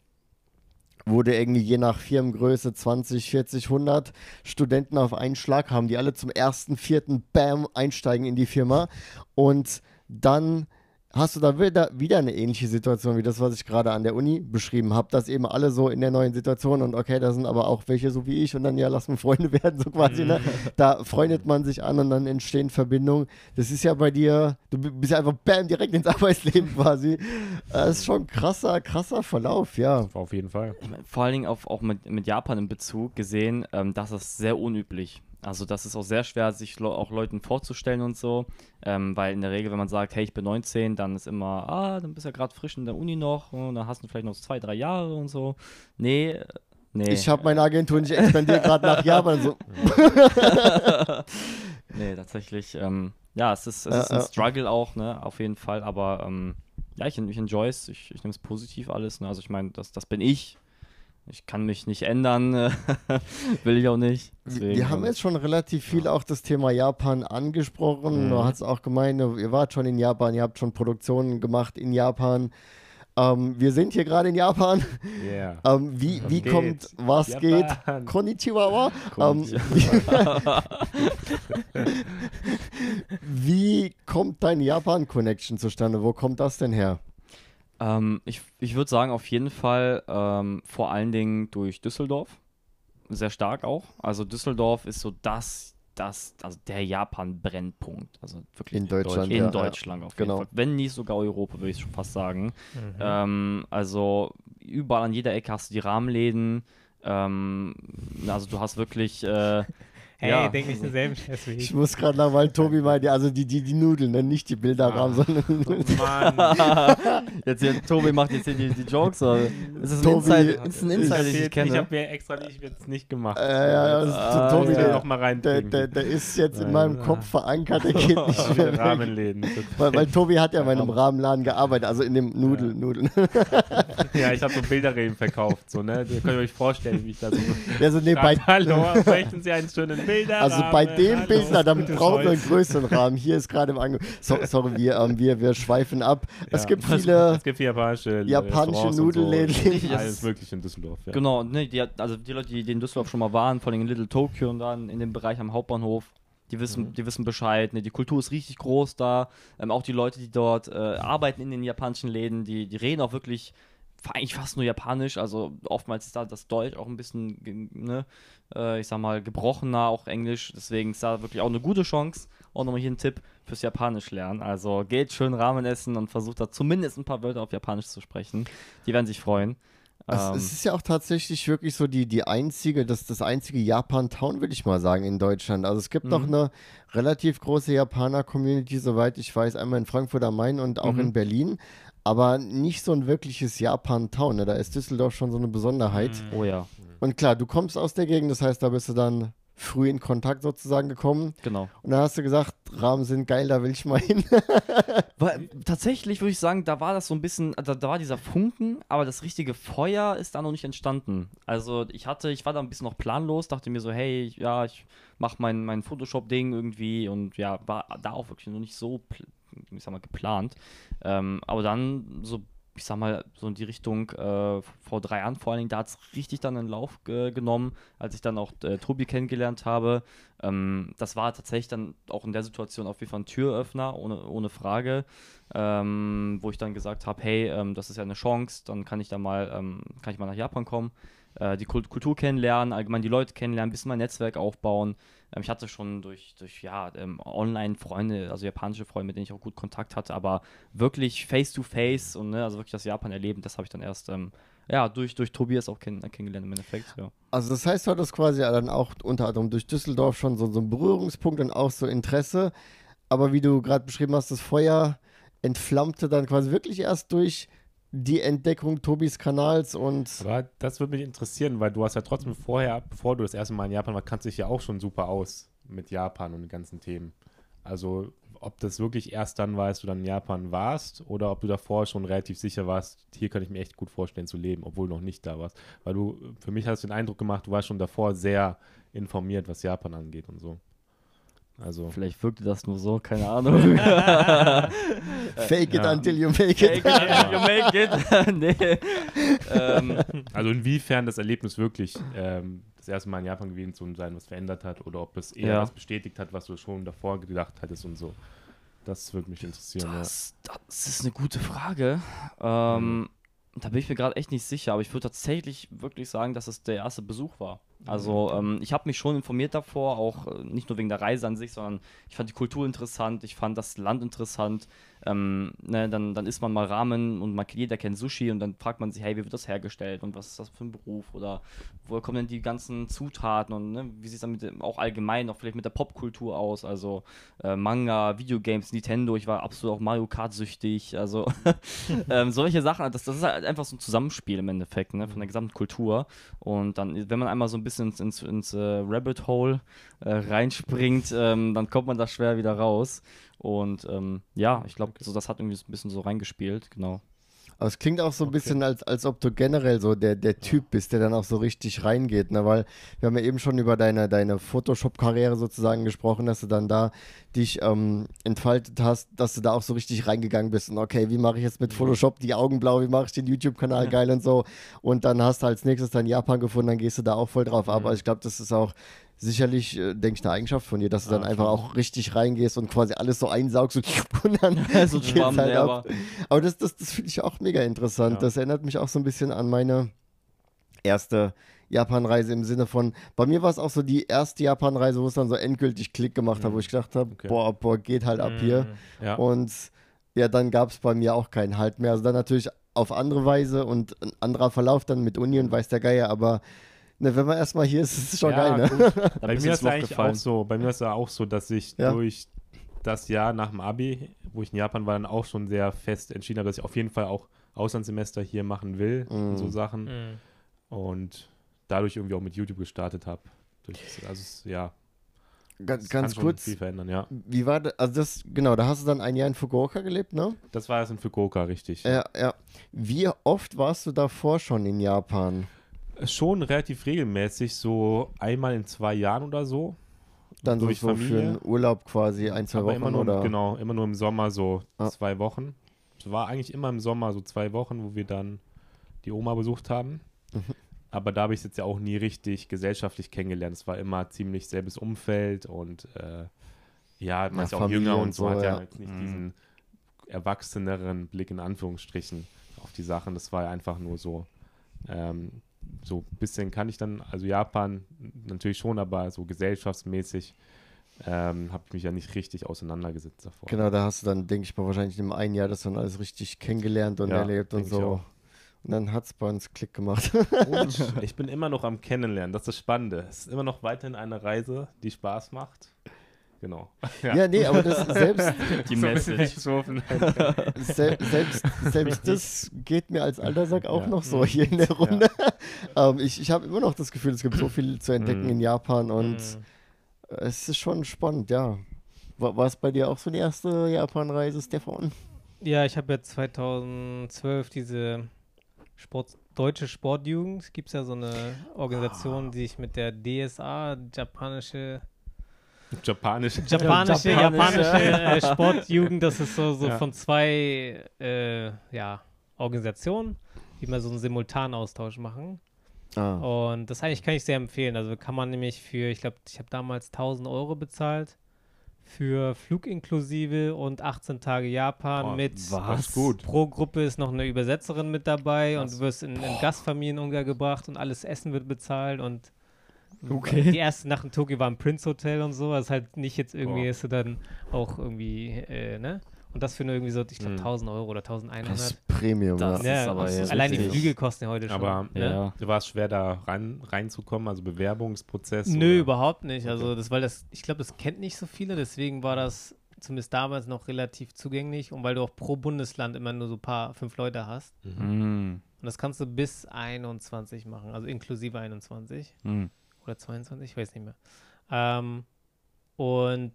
wo du irgendwie je nach Firmengröße 20, 40, 100 Studenten auf einen Schlag haben, die alle zum ersten, vierten Bam einsteigen in die Firma. Und dann hast du da wieder, wieder eine ähnliche Situation wie das, was ich gerade an der Uni beschrieben habe, dass eben alle so in der neuen Situation und okay, da sind aber auch welche so wie ich und dann ja, lassen Freunde werden, so quasi, ne? Da freundet man sich an und dann entstehen Verbindungen. Das ist ja bei dir, du bist ja einfach bam, direkt ins Arbeitsleben quasi. Das ist schon krasser, krasser Verlauf, ja. Auf jeden Fall. Vor allen Dingen auf, auch mit, mit Japan in Bezug gesehen, ähm, das ist sehr unüblich. Also das ist auch sehr schwer, sich auch Leuten vorzustellen und so, ähm, weil in der Regel, wenn man sagt, hey, ich bin 19, dann ist immer, ah, dann bist du ja gerade frisch in der Uni noch und dann hast du vielleicht noch zwei, drei Jahre und so. Nee, nee. Ich habe meine Agentur nicht expandiert, gerade nach Japan so. nee, tatsächlich, ähm, ja, es ist, es ist ein Struggle auch, ne, auf jeden Fall, aber ähm, ja, ich, ich enjoy es, ich, ich nehme es positiv alles, ne? also ich meine, das, das bin ich, ich kann mich nicht ändern, will ich auch nicht. Deswegen, wir haben jetzt schon relativ viel auch das Thema Japan angesprochen. Mhm. Du hast auch gemeint, ihr wart schon in Japan, ihr habt schon Produktionen gemacht in Japan. Ähm, wir sind hier gerade in Japan. Yeah. Ähm, wie wie kommt, was Japan. geht? Konnichiwa. Ähm, wie kommt deine Japan-Connection zustande? Wo kommt das denn her? Ähm, ich ich würde sagen, auf jeden Fall ähm, vor allen Dingen durch Düsseldorf. Sehr stark auch. Also Düsseldorf ist so das, das also der Japan-Brennpunkt. Also wirklich in Deutschland. In ja, Deutschland ja. auf jeden genau. Fall. Wenn nicht sogar Europa, würde ich schon fast sagen. Mhm. Ähm, also überall an jeder Ecke hast du die Rahmenläden. Ähm, also du hast wirklich. Äh, Hey, Ja. denk nicht denselben Scheiß wie Ich ich. muss gerade noch, weil Tobi meinte, also die, die, die Nudeln, ne? nicht die Bilderrahmen, Ah. sondern Mann. Jetzt hier, Tobi macht jetzt hier die, die Jokes. Oder? Ist das ein Tobi- Insider, ist ein Insider den ich ich kenne? habe mir extra nicht, jetzt nicht gemacht. äh, ja, ja, das, Ah, Tobi, ich der, noch mal der, reinbringen. der, der ist jetzt in meinem Kopf verankert, der geht nicht mehr weg. Rahmenläden. Weil, weil Tobi hat ja in meinem Rahmenladen gearbeitet, also in dem Nudel, Nudeln. Ja, ich habe so Bilderreden verkauft. So, ne? Ihr könnt euch vorstellen, wie ich da so. Also, nee, bei, Hallo, möchten Sie einen schönen Bilderrahmen? also bei dem Hallo, Bild, na, dann gutes brauchen wir einen größeren Rahmen. Hier ist gerade im Angebot. So, sorry, wir, ähm, wir, wir schweifen ab. Es Ja. gibt viele. Es gibt japanische, Japanische Nudelläden. So. Alles mögliche in Düsseldorf. Ja. Genau, ne, die, also die Leute, die, in Düsseldorf schon mal waren, vor allem in Little Tokyo und dann in dem Bereich am Hauptbahnhof, die wissen, Mhm. die wissen Bescheid. Ne, die Kultur ist richtig groß da. Ähm, auch die Leute, die dort äh, arbeiten in den japanischen Läden, die, die reden auch wirklich eigentlich fast nur Japanisch. Also oftmals ist da das Deutsch auch ein bisschen, ne, äh, ich sag mal, gebrochener, auch Englisch. Deswegen ist da wirklich auch eine gute Chance. Auch nochmal hier ein Tipp fürs Japanisch lernen. Also geht schön Ramen essen und versucht da zumindest ein paar Wörter auf Japanisch zu sprechen. Die werden sich freuen. Es, Ähm, es ist ja auch tatsächlich wirklich so die, die einzige, das, das einzige Japan-Town, würde ich mal sagen, in Deutschland. Also es gibt noch Mhm. eine relativ große Japaner-Community, soweit ich weiß, einmal in Frankfurt am Main und auch Mhm. in Berlin. Aber nicht so ein wirkliches Japan-Town. Ne? Da ist Düsseldorf schon so eine Besonderheit. oh ja. Und klar, du kommst aus der Gegend, das heißt, da bist du dann früh in Kontakt sozusagen gekommen. Genau. Und dann hast du gesagt, Rahmen sind geil, da will ich mal hin. Weil, tatsächlich würde ich sagen, da war das so ein bisschen, da, da war dieser Funken, aber das richtige Feuer ist da noch nicht entstanden. Also ich hatte, ich war da ein bisschen noch planlos, dachte mir so, hey, ja, ich mache mein, mein Photoshop-Ding irgendwie und ja, war da auch wirklich noch nicht so, ich sag mal, geplant. Ähm, aber dann so, ich sag mal, so in die Richtung äh, vor drei Jahren vor allen Dingen, da hat es richtig dann einen Lauf ge genommen, als ich dann auch äh, Tobi kennengelernt habe. Ähm, das war tatsächlich dann auch in der Situation auf jeden Fall ein Türöffner, ohne, ohne Frage, ähm, wo ich dann gesagt habe, hey, ähm, das ist ja eine Chance, dann kann ich da mal, ähm, kann ich mal nach Japan kommen, äh, die Kult Kultur kennenlernen, allgemein die Leute kennenlernen, ein bisschen mein Netzwerk aufbauen. Ähm, ich hatte schon durch, durch ja, ähm, Online-Freunde, also japanische Freunde, mit denen ich auch gut Kontakt hatte, aber wirklich face-to-face und ne, also wirklich das Japan erleben, das habe ich dann erst ähm, ja, durch, durch Tobias auch kenn kennengelernt im Endeffekt. Ja. Also das heißt, du hattest quasi dann auch unter anderem durch Düsseldorf schon so, so einen Berührungspunkt und auch so Interesse. Aber wie du gerade beschrieben hast, das Feuer entflammte dann quasi wirklich erst durch die Entdeckung Tobis Kanals und Aber das würde mich interessieren, weil du hast ja trotzdem vorher, bevor du das erste Mal in Japan warst, kannst dich ja auch schon super aus mit Japan und den ganzen Themen. Also ob das wirklich erst dann war, als du dann in Japan warst oder ob du davor schon relativ sicher warst, hier kann ich mir echt gut vorstellen zu leben, obwohl du noch nicht da warst. Weil du, für mich hast du den Eindruck gemacht, du warst schon davor sehr informiert, was Japan angeht und so. Also, Vielleicht wirkte das nur so, keine Ahnung. fake it Ja. until you make it. you make it. nee. ähm, also inwiefern das Erlebnis wirklich ähm, das erste Mal in Japan gewesen zu sein, was verändert hat oder ob es eher Ja. was bestätigt hat, was du schon davor gedacht hattest und so. Das würde mich interessieren. das, das ist eine gute Frage. Ähm, Da bin ich mir gerade echt nicht sicher, aber ich würde tatsächlich wirklich sagen, dass es der erste Besuch war. Also ähm, ich habe mich schon informiert davor, auch äh, nicht nur wegen der Reise an sich, sondern ich fand die Kultur interessant, ich fand das Land interessant. Ähm, ne, dann, dann isst man mal Ramen und man, jeder kennt Sushi und dann fragt man sich, hey, wie wird das hergestellt und was ist das für ein Beruf oder woher kommen denn die ganzen Zutaten und ne, wie sieht es dann mit auch allgemein, auch vielleicht mit der Popkultur aus, also äh, Manga, Videogames, Nintendo, ich war absolut auch Mario Kart süchtig, also ähm, solche Sachen, das, das ist halt einfach so ein Zusammenspiel im Endeffekt, ne, von der gesamten Kultur und dann, wenn man einmal so ein bisschen ins, ins, ins äh, Rabbit Hole äh, reinspringt, ähm, dann kommt man da schwer wieder raus und ähm, ja, ich glaube, so, das hat irgendwie so ein bisschen so reingespielt, genau. Aber es klingt auch so ein bisschen, als, als ob du generell so der, der Typ bist, der dann auch so richtig reingeht. Ne? Weil wir haben ja eben schon über deine, deine Photoshop-Karriere sozusagen gesprochen, dass du dann da dich ähm, entfaltet hast, dass du da auch so richtig reingegangen bist. Und okay, wie mache ich jetzt mit Photoshop die Augen blau, wie mache ich den YouTube-Kanal geil und so. Und dann hast du als nächstes dann Japan gefunden, dann gehst du da auch voll drauf. Aber ich glaube, das ist auch sicherlich, äh, denke ich, eine Eigenschaft von dir, dass du dann einfach auch richtig reingehst und quasi alles so einsaugst und, und dann so geht's Schwamm, halt ab. Aber das, das, das finde ich auch mega interessant. Ja. Das erinnert mich auch so ein bisschen an meine erste Japanreise im Sinne von, bei mir war es auch so die erste Japanreise, wo es dann so endgültig Klick gemacht hat, wo ich gedacht habe, Okay. boah, boah, geht halt ab hier. Ja. Und ja, dann gab es bei mir auch keinen Halt mehr. Also dann natürlich auf andere Weise und ein anderer Verlauf dann mit Uni und weiß der Geier, aber Ne, wenn man erstmal hier ist, ist es schon Ja, geil, ne? Bei mir ist eigentlich gefallen. auch so, bei mir ist es auch so, dass ich Ja. durch das Jahr nach dem Abi, wo ich in Japan war, dann auch schon sehr fest entschieden habe, dass ich auf jeden Fall auch Auslandssemester hier machen will, Mhm. so Sachen. Mhm. Und dadurch irgendwie auch mit YouTube gestartet habe. Also es, ja, Ganz, ganz kurz, viel verändern, ja. wie war das? Also das, genau, da hast du dann ein Jahr in Fukuoka gelebt, ne? Das war es in Fukuoka, richtig. Ja, ja. Wie oft warst du davor schon in Japan? Schon relativ regelmäßig, so einmal in zwei Jahren oder so. Dann so, Durch so für Familie. einen Urlaub quasi ein, zwei Aber Wochen immer nur, oder? genau, immer nur im Sommer so Ah. zwei Wochen. Es war eigentlich immer im Sommer so zwei Wochen, wo wir dann die Oma besucht haben. Mhm. Aber da habe ich es jetzt ja auch nie richtig gesellschaftlich kennengelernt. Es war immer ziemlich selbes Umfeld und äh, ja, man Ja, ist auch Familie jünger und und so, so, hat ja ja. jetzt nicht Mhm. diesen erwachseneren Blick in Anführungsstrichen auf die Sachen. Das war ja einfach nur so. Ähm, so ein bisschen kann ich dann, also Japan natürlich schon, aber so gesellschaftsmäßig ähm, habe ich mich ja nicht richtig auseinandergesetzt davor. Genau, da hast du dann, denke ich mal, wahrscheinlich in einem einen Jahr das dann alles richtig kennengelernt und Ja, erlebt und so. Und dann hat es bei uns Klick gemacht. Und ich bin immer noch am Kennenlernen, das ist das Spannende. Es ist immer noch weiterhin eine Reise, die Spaß macht. Genau. ja. nee, aber das selbst, Die Message. weggeworfen. sel selbst, selbst das geht mir als Altersack auch Ja. noch so hier in der Runde. Ähm, ich ich habe immer noch das Gefühl, es gibt so viel zu entdecken Mhm. in Japan und Mhm. es ist schon spannend, ja. War, war es bei dir auch so die erste Japan-Reise, Stefan? Ja, ich habe ja 2012 diese Sport, deutsche Sportjugend, gibt es ja so eine Organisation, die sich mit der DSA, japanische, Japanisch. japanische, Japanische. japanische äh, Sportjugend, das ist so, so Ja. von zwei äh, ja, Organisationen, die mal so einen Simultanaustausch machen. Ah. Und das eigentlich kann ich sehr empfehlen. Also kann man nämlich für, ich glaube, ich habe damals 1000 Euro bezahlt für Flug inklusive und 18 Tage Japan Oh, mit Das ist gut. Pro Gruppe ist noch eine Übersetzerin mit dabei und Krass. du wirst in, in Gastfamilien untergebracht und alles Essen wird bezahlt und Okay. die erste Nacht in Tokio war im Prince Hotel und so, also halt nicht jetzt irgendwie Boah. ist du dann auch irgendwie, äh, ne? Und das für nur irgendwie so, ich glaube Mhm. 1000 Euro oder Das 1100. ist Premium, Das ja. ist aber allein die richtig- Flüge kosten ja heute schon. Aber ne? Ja. war es schwer, da rein, reinzukommen, also Bewerbungsprozess? Nö, oder? überhaupt nicht. Also das, weil das, ich glaube, das kennt nicht so viele, deswegen war das zumindest damals noch relativ zugänglich und weil du auch pro Bundesland immer nur so ein paar, fünf Leute hast. Mhm. Und das kannst du bis 21 machen, also inklusive 21 Mhm. oder 22, ich weiß nicht mehr. Ähm, und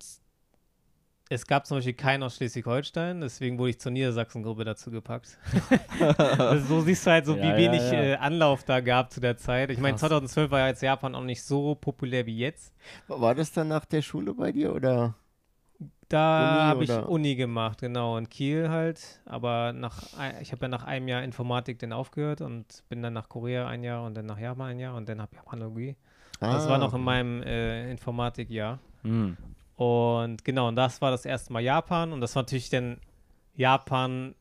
es gab zum Beispiel keinen aus Schleswig-Holstein, deswegen wurde ich zur Niedersachsen-Gruppe dazu gepackt. also so siehst du halt so, Ja, wie ja, wenig ja. Äh, Anlauf da gab zu der Zeit. Ich meine, Krass. 2012 war ja jetzt Japan auch nicht so populär wie jetzt. War das dann nach der Schule bei dir oder? Da habe ich? Uni gemacht, genau, in Kiel halt. Aber nach, ich habe ja nach einem Jahr Informatik dann aufgehört und bin dann nach Korea ein Jahr und dann nach Japan ein Jahr und dann habe ich Japanologie. Das Ah. war noch in meinem äh, Informatikjahr. Mhm. Und genau, und das war das erste Mal Japan und das war natürlich dann Japan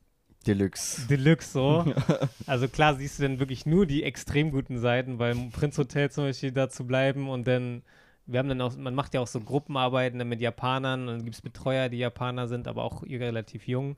Deluxe. Deluxe so. also klar siehst du dann wirklich nur die extrem guten Seiten, beim Prinz Hotel zum Beispiel da zu bleiben und dann, wir haben dann auch, man macht ja auch so Gruppenarbeiten dann mit Japanern und dann gibt es Betreuer, die Japaner sind, aber auch relativ jung.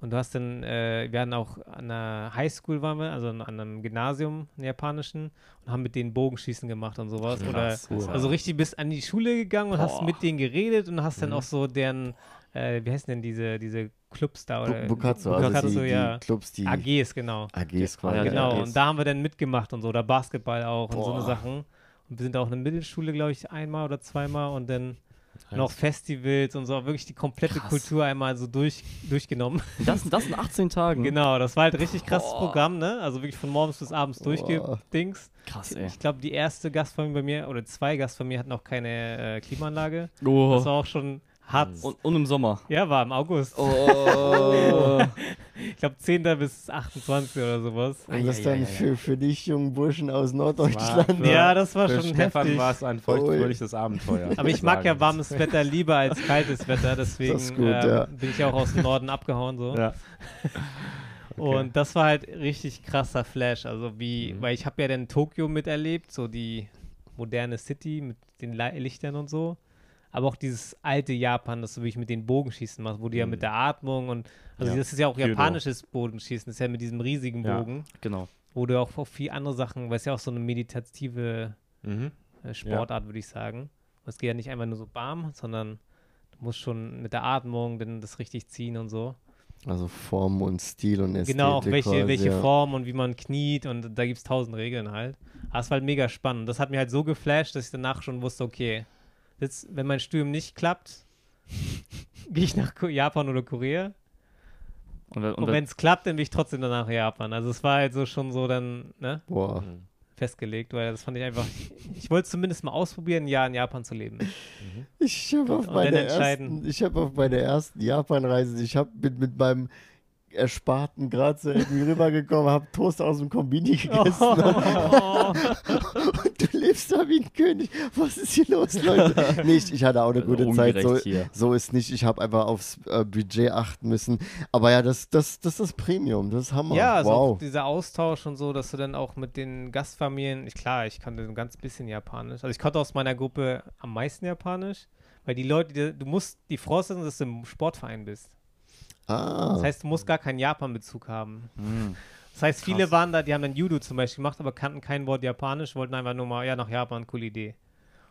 Und du hast dann, äh, wir hatten auch an einer Highschool waren wir, also an einem Gymnasium, einen japanischen, und haben mit denen Bogenschießen gemacht und sowas. Krass, Oder cool. also richtig bist an die Schule gegangen und hast Boah. mit denen geredet und hast dann Mhm. auch so deren, äh, wie heißen denn diese, diese Clubs da? Oder, Bu- Bukatsu, also Bukatsu, die, ja. die Clubs, die AGs, genau. AGs quasi. ja, genau, AGs. und da haben wir dann mitgemacht und so, oder Basketball auch und so eine Boah. Sachen. Und wir sind auch in der Mittelschule, glaube ich, einmal oder zweimal und dann noch Heißt- Festivals und so, wirklich die komplette Krass. Kultur einmal so durch, durchgenommen. Das, das in 18 Tagen. Genau, das war halt richtig krasses Boah. Programm, ne? Also wirklich von morgens bis abends Boah. durchgedings. Krass, ey. Ich glaube, die erste Gastfamilie bei mir, oder zwei Gastfamilien hatten auch keine äh, Klimaanlage. Das Oh. war auch schon hart. Und, und im Sommer. Ja, war im August. Oh. Ich glaube 10. bis 28. oder sowas. Und das dann für, für dich, jungen Burschen aus war Norddeutschland. für- Ja, das war Für schon Stefan heftig. war es ein feuchtfröhliches Abenteuer. Aber ich mag ja warmes Wetter lieber als kaltes Wetter, deswegen Das ist gut, ähm, ja. bin ich auch aus dem Norden abgehauen so. Ja. Und das war halt richtig krasser Flash, also wie, Mhm. weil ich habe ja dann Tokio miterlebt, so die moderne City mit den Lichtern und so. Aber auch dieses alte Japan, das du wirklich mit den Bogenschießen machst, wo du ja Mhm. mit der Atmung und also Ja. das ist ja auch Kyudo. japanisches Bogenschießen, das ist ja mit diesem riesigen Ja. Bogen. Genau. wo du auch auf viel andere Sachen, weil es ja auch so eine meditative Mhm. äh, Sportart, würde ich sagen. Es geht ja nicht einfach nur so bam, sondern du musst schon mit der Atmung dann das richtig ziehen und so. Also Form und Stil und Ästhetik. genau, auch welche, quasi, welche ja. Form und wie man kniet und da gibt es tausend Regeln halt. Aber es war halt mega spannend. Das hat mir halt so geflasht, dass ich danach schon wusste, okay, jetzt, wenn mein Studium nicht klappt, gehe ich nach Japan oder Korea. Und, und, Und, wenn es klappt, dann bin ich trotzdem danach Japan. Also es war halt so schon so dann, ne, Boah. Mhm. festgelegt, weil das fand ich einfach, ich wollte zumindest mal ausprobieren, ein Jahr in Japan zu leben. Ich habe auf, meine ersten- ich hab auf meine ersten Japan-Reise, ich habe mit, mit meinem Ersparten gerade so irgendwie rübergekommen, habe Toast aus dem Kombini gegessen Oh. du lebst da wie ein König. Was ist hier los, Leute? Nicht, ich hatte auch eine gute Zeit. So, so ist nicht. Ich habe einfach aufs äh, Budget achten müssen. Aber ja, das, das, das ist das Premium. Das ist Hammer. Ja, also auch wow. dieser Austausch und so, dass du dann auch mit den Gastfamilien, ich, klar, ich kannte ein ganz bisschen Japanisch. Also ich konnte aus meiner Gruppe am meisten Japanisch, weil die Leute, die, du musst die Voraussetzung, dass du im Sportverein bist. Ah. Das heißt, du musst gar keinen Japan-Bezug haben. Mhm. Das heißt, viele Krass. waren da, die haben dann Judo zum Beispiel gemacht, aber kannten kein Wort Japanisch, wollten einfach nur mal, ja, nach Japan, coole Idee.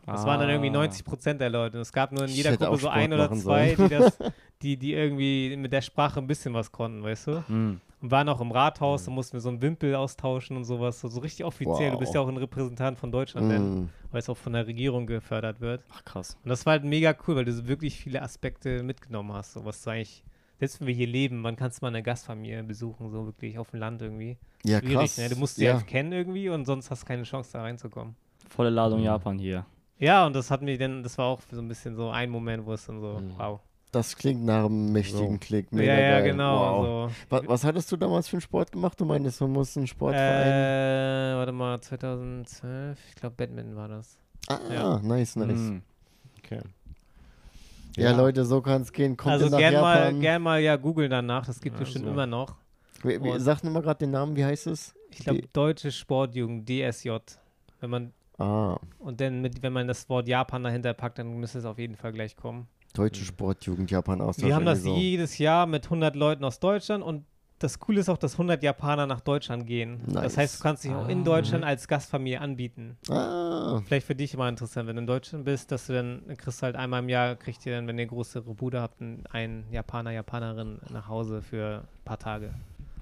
Das waren dann irgendwie Ah. 90 Prozent der Leute. Und es gab nur in jeder Gruppe so Sport ein oder zwei, die, das, die, die irgendwie mit der Sprache ein bisschen was konnten, weißt du? Mhm. Und waren auch im Rathaus, da mussten wir so einen Wimpel austauschen und sowas. So, so richtig offiziell. Du bist Wow. ja auch ein Repräsentant von Deutschland, denn, Mm. weil es auch von der Regierung gefördert wird. Ach krass. Und das war halt mega cool, weil du so wirklich viele Aspekte mitgenommen hast. So was du eigentlich, selbst wenn wir hier leben, wann kannst du mal eine Gastfamilie besuchen, so wirklich auf dem Land irgendwie. Ja, Schwierig, krass. ne? Du musst sie ja. halt kennen irgendwie und sonst hast du keine Chance da reinzukommen. Volle Ladung Mhm. Japan hier. Ja, und das hat mich dann, das war auch so ein bisschen so ein Moment, wo es dann so, Mhm. wow. Das klingt nach einem mächtigen So. Klick. Mega ja, ja, geil. genau. Wow. So. Was, was hattest du damals für einen Sport gemacht? Du meintest, man muss einen Sportverein. Äh, warte mal, 2012, ich glaube Badminton war das. ah, ja. nice, nice. Mhm. Okay. Ja, Leute, so kann es gehen. Kommt also gern mal, gern mal ja googeln danach, das gibt Ja, bestimmt so. immer noch. Wie, wie, sag nur mal gerade den Namen, wie heißt es? Ich glaube Deutsche Sportjugend, DSJ. Wenn man Ah, und dann mit, wenn man das Wort Japan dahinter packt, dann müsste es auf jeden Fall gleich kommen. Deutsche Sportjugend Japan Austausch. Wir haben das jedes Jahr mit 100 Leuten aus Deutschland und das Coole ist auch, dass 100 Japaner nach Deutschland gehen. Nice. Das heißt, du kannst dich auch in Ah. Deutschland als Gastfamilie anbieten. Ah, Vielleicht für dich immer interessant, wenn du in Deutschland bist, dass du dann kriegst halt einmal im Jahr, kriegt ihr dann, wenn ihr größere Bude habt, einen- Japaner, Japanerin nach Hause für ein paar Tage.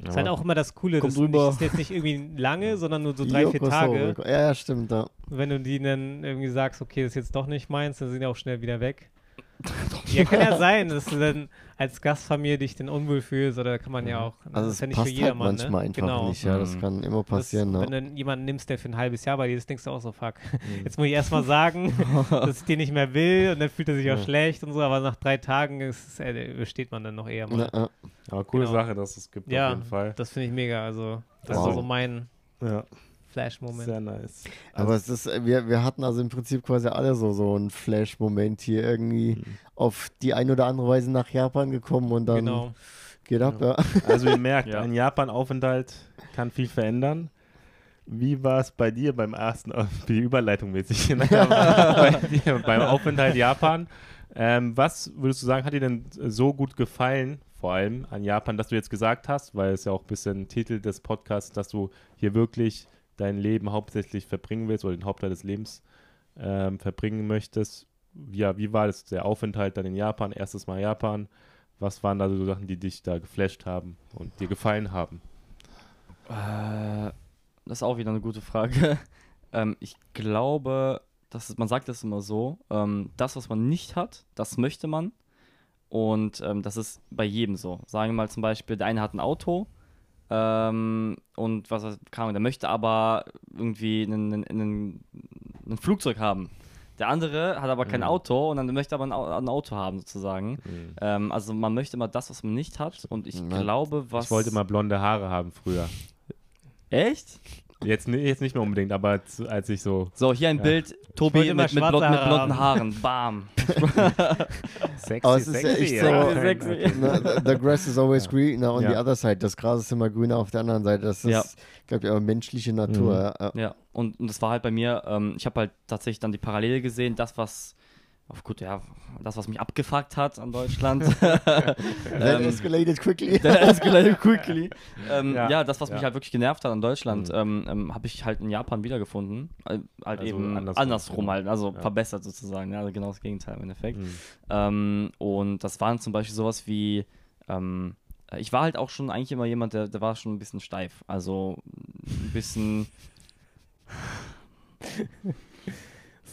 Das ist halt auch immer das Coole, Kommt das ist nicht- rüber. ist jetzt nicht irgendwie lange, sondern nur so drei, vier Tage. Ja, ja, stimmt. Ja. Wenn du die dann irgendwie sagst, okay, das ist jetzt doch nicht meins, dann sind die auch schnell wieder weg. ja, kann ja sein, dass du dann als Gastfamilie dich dann unwohl fühlst oder kann man ja auch. Also das ist ja nicht passt für halt jedermann, manchmal ne? einfach genau. nicht. Ja, das Mhm. kann immer Das, passieren. wenn du jemanden nimmst, der für ein halbes Jahr bei dir ist, denkst du auch so, fuck. Mhm. Jetzt muss ich erstmal sagen, dass ich den nicht mehr will und dann fühlt er sich auch Ja. schlecht und so, aber nach drei Tagen ist, äh, besteht man dann noch eher mal. Ja, ja. Aber coole Genau. Sache, dass es gibt Ja, auf jeden Fall. Das finde ich mega. Also, das Wow. ist so mein Ja, Flash-Moment. sehr nice. Aber es ist, äh, wir, wir hatten also im Prinzip quasi alle so, so einen Flash-Moment hier irgendwie Mhm. auf die eine oder andere Weise nach Japan gekommen und dann Genau. geht ab, ja. Also ihr merkt, Ja. ein Japan-Aufenthalt kann viel verändern. Wie war es bei dir beim ersten, die Überleitung mäßig, bei dir beim Aufenthalt Japan? Ähm, was würdest du sagen, hat dir denn so gut gefallen, vor allem an Japan, dass du jetzt gesagt hast, weil es ja auch ein bisschen Titel des Podcasts, dass du hier wirklich dein Leben hauptsächlich verbringen willst oder den Hauptteil des Lebens ähm, verbringen möchtest? Ja, wie war das, der Aufenthalt dann in Japan, erstes Mal Japan? Was waren da so Sachen, die dich da geflasht haben und dir gefallen haben? Äh, das ist auch wieder eine gute Frage. ähm, ich glaube, dass es, man sagt das immer so, ähm, das, was man nicht hat, das möchte man. Und ähm, das ist bei jedem so. Sagen wir mal zum Beispiel, der eine hat ein Auto ähm, und was keine Ahnung, der möchte aber irgendwie einen, einen, einen, ein Flugzeug haben. Der andere hat aber kein Mhm. Auto und dann möchte aber ein, ein Auto haben, sozusagen. Mhm. Ähm, also man möchte immer das, was man nicht hat. Und ich Na, glaube, was. Ich wollte mal blonde Haare haben früher. Echt? Jetzt, jetzt nicht mehr unbedingt, aber zu, als ich so So, hier ein Ja. Bild. Tobi immer mit, mit, schwarze blond, mit blonden Haaren. Bam. sexy, Aber es ist ja echt so- Sexy. Na, the- grass is always Ja. greener on Ja. the other side. Das Gras ist immer grüner auf der anderen Seite. Das Ja. ist, glaube ich, aber menschliche Natur. Ja. Ja, und, und das war halt bei mir, ähm, ich habe halt tatsächlich dann die Parallele gesehen, das, was, Auf gut, ja, das, was mich abgefuckt hat an Deutschland. That Ähm, escalated quickly. That escalated quickly. Ähm, ja. Ja. das, was mich Ja. halt wirklich genervt hat an Deutschland, Mhm. ähm, ähm, habe ich halt in Japan wiedergefunden. Äh, halt Also eben andersrum, andersrum, genau. halt, also Ja. verbessert sozusagen. Ja, also genau das Gegenteil im Endeffekt. Mhm. Ähm, und das waren zum Beispiel sowas wie, ähm, ich war halt auch schon eigentlich immer jemand, der, der war schon ein bisschen steif. Also ein bisschen,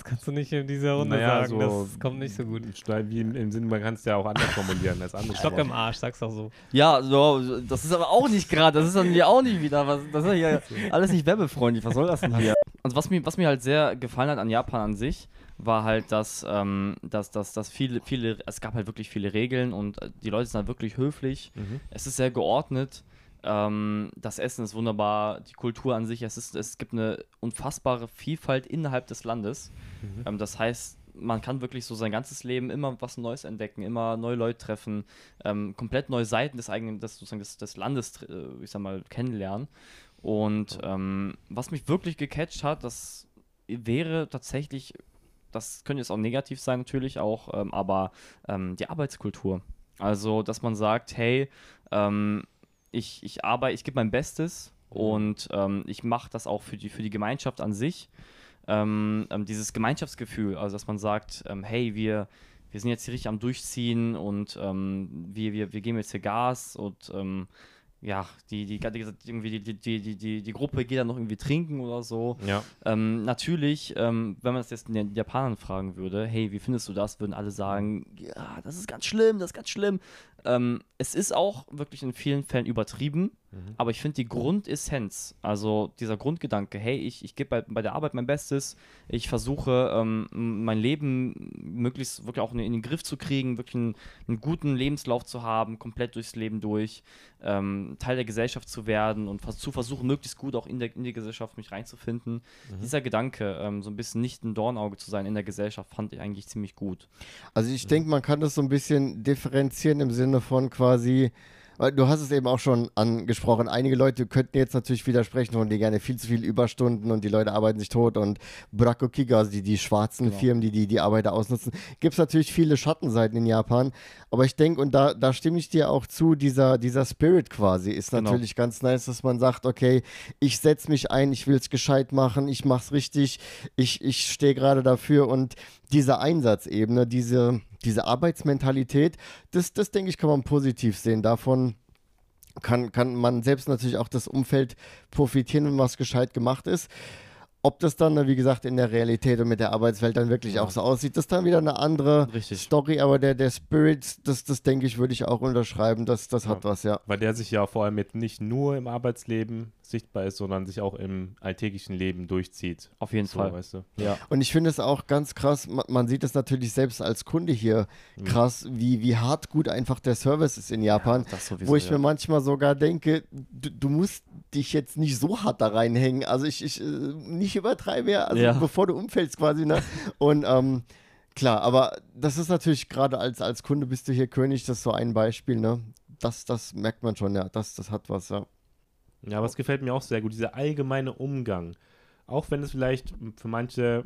kannst du nicht in dieser Runde Naja, sagen, so- das kommt nicht so gut. Wie im, im Sinne, man kann es ja auch anders formulieren als anders. Stock im Arsch, sag's doch so. ja, so, das ist aber auch nicht gerade, das ist dann hier auch nicht wieder, was, das ist ja hier alles nicht werbefreundlich, was soll das denn hier? Also was mir, was mir halt sehr gefallen hat an Japan an sich, war halt, dass, ähm, dass, dass, dass viele, viele, es gab halt wirklich viele Regeln und äh, die Leute sind halt wirklich höflich. Mhm. Es ist sehr geordnet. Ähm, das Essen ist wunderbar, die Kultur an sich, es, ist, es gibt eine unfassbare Vielfalt innerhalb des Landes. Mhm. Ähm, das heißt, man kann wirklich so sein ganzes Leben immer was Neues entdecken, immer neue Leute treffen, ähm, komplett neue Seiten des eigenen, des, sozusagen des, des Landes, äh, ich sag mal, kennenlernen. Und ähm, was mich wirklich gecatcht hat, das wäre tatsächlich, das könnte jetzt auch negativ sein natürlich auch, ähm, aber ähm, die Arbeitskultur. Also, dass man sagt, hey, ähm, ich, ich arbeite, ich gebe mein Bestes und ähm, ich mache das auch für die, für die Gemeinschaft an sich. Ähm, ähm, dieses Gemeinschaftsgefühl, also dass man sagt, ähm, hey, wir, wir sind jetzt hier richtig am Durchziehen und ähm, wir, wir, wir geben jetzt hier Gas und ja, die, die, die, irgendwie die, die, die, die, die Gruppe geht dann noch irgendwie trinken oder so. Ja. Ähm, natürlich, ähm, wenn man das jetzt den Japanern fragen würde, hey, wie findest du das, würden alle sagen, ja, das ist ganz schlimm, das ist ganz schlimm. Ähm, es ist auch wirklich in vielen Fällen übertrieben, Mhm. aber ich finde die Grundessenz, also dieser Grundgedanke, hey, ich, ich gebe bei, bei der Arbeit mein Bestes, ich versuche ähm, mein Leben möglichst wirklich auch in, in den Griff zu kriegen, wirklich einen, einen guten Lebenslauf zu haben, komplett durchs Leben durch, ähm, Teil der Gesellschaft zu werden und vers zu versuchen, möglichst gut auch in, der, in die Gesellschaft mich reinzufinden. Dieser Gedanke, ähm, so ein bisschen nicht ein Dornauge zu sein in der Gesellschaft, fand ich eigentlich ziemlich gut. Also ich denke, man kann das so ein bisschen differenzieren im Sinne von quasi, weil du hast es eben auch schon angesprochen, einige Leute könnten jetzt natürlich widersprechen und die gerne viel zu viel Überstunden und die Leute arbeiten sich tot und Brakokiga, also die, die schwarzen Genau. Firmen, die, die die Arbeiter ausnutzen, gibt es natürlich viele Schattenseiten in Japan, aber ich denke, und da, da stimme ich dir auch zu, dieser, dieser Spirit quasi ist Genau. natürlich ganz nice, dass man sagt, okay, ich setze mich ein, ich will es gescheit machen, ich mache es richtig, ich, ich stehe gerade dafür und diese Einsatzebene, diese, diese Arbeitsmentalität, das, das denke ich, kann man positiv sehen. Davon kann, kann man selbst natürlich auch das Umfeld profitieren, wenn was gescheit gemacht ist. Ob das dann, wie gesagt, in der Realität und mit der Arbeitswelt dann wirklich Ja. auch so aussieht, das ist dann wieder eine andere Richtig. Story, aber der, der Spirit, das, das denke ich, würde ich auch unterschreiben, das, das hat Ja. was, ja. Weil der sich ja vor allem jetzt nicht nur im Arbeitsleben sichtbar ist, sondern sich auch im alltäglichen Leben durchzieht. Auf jeden So, Fall. weißt du? Ja. Und ich finde es auch ganz krass, man, man sieht es natürlich selbst als Kunde hier Mhm. krass, wie, wie hart gut einfach der Service ist in Japan. Das sowieso, wo ich ja. mir manchmal sogar denke, du, du musst dich jetzt nicht so hart da reinhängen. Also ich, ich äh, nicht übertreibe, also Ja. bevor du umfällst quasi, ne? Und ähm, klar, aber das ist natürlich gerade als, als Kunde bist du hier König, das ist so ein Beispiel, ne? Das, das merkt man schon, ja. Das, das hat was, ja. Ja, aber es gefällt mir auch sehr gut, dieser allgemeine Umgang. Auch wenn es vielleicht für manche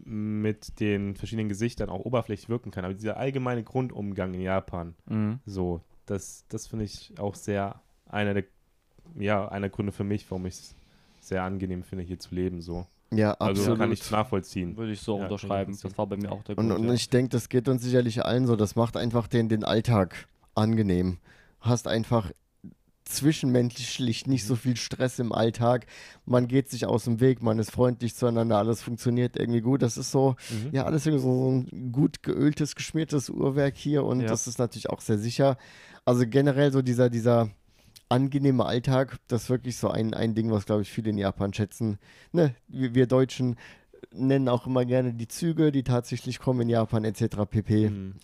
mit den verschiedenen Gesichtern auch oberflächlich wirken kann, aber dieser allgemeine Grundumgang in Japan, Mhm. so, das, das finde ich auch sehr einer der, ja, einer Gründe für mich, warum ich es sehr angenehm finde, hier zu leben, so. Ja, Also absolut. kann ich nachvollziehen. Würde ich so Ja, unterschreiben. Das war bei mir auch der Und, Grund. und ja. ich denke, das geht uns sicherlich allen so. Das macht einfach den, den Alltag angenehm. Hast einfach zwischenmenschlich nicht Mhm. so viel Stress im Alltag. Man geht sich aus dem Weg, man ist freundlich zueinander, alles funktioniert irgendwie gut. Das ist so, Mhm. ja, alles irgendwie so ein gut geöltes, geschmiertes Uhrwerk hier und Ja. das ist natürlich auch sehr sicher. Also generell so dieser, dieser angenehme Alltag, das ist wirklich so ein, ein Ding, was, glaube ich, viele in Japan schätzen. Ne? Wir, wir Deutschen nennen auch immer gerne die Züge, die tatsächlich kommen in Japan etc. pp. Mhm.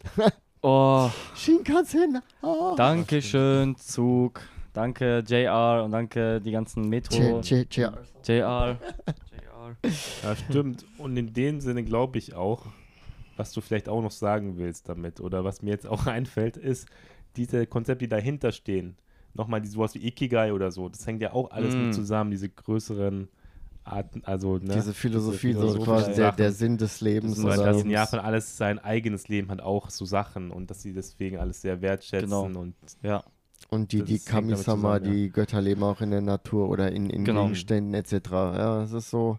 Oh, Shinkansen. Ah. danke schön, Zug. Danke, JR und danke die ganzen Metro. JR. JR. Ja, stimmt. Und in dem Sinne glaube ich auch, was du vielleicht auch noch sagen willst damit oder was mir jetzt auch einfällt, ist, diese Konzepte, die dahinter stehen, nochmal die sowas wie Ikigai oder so, das hängt ja auch alles Mm. mit zusammen, diese größeren Art, also ne, diese Philosophie, diese so quasi der, der Sinn des Lebens. Oder oder- dass in Japan alles sein eigenes Leben hat, auch so Sachen und dass sie deswegen alles sehr wertschätzen Genau. und Ja. Und die, Das die Kamisama, zusammen, ja. die Götter leben auch in der Natur oder in, in Genau. Gegenständen etc. Ja, es ist so,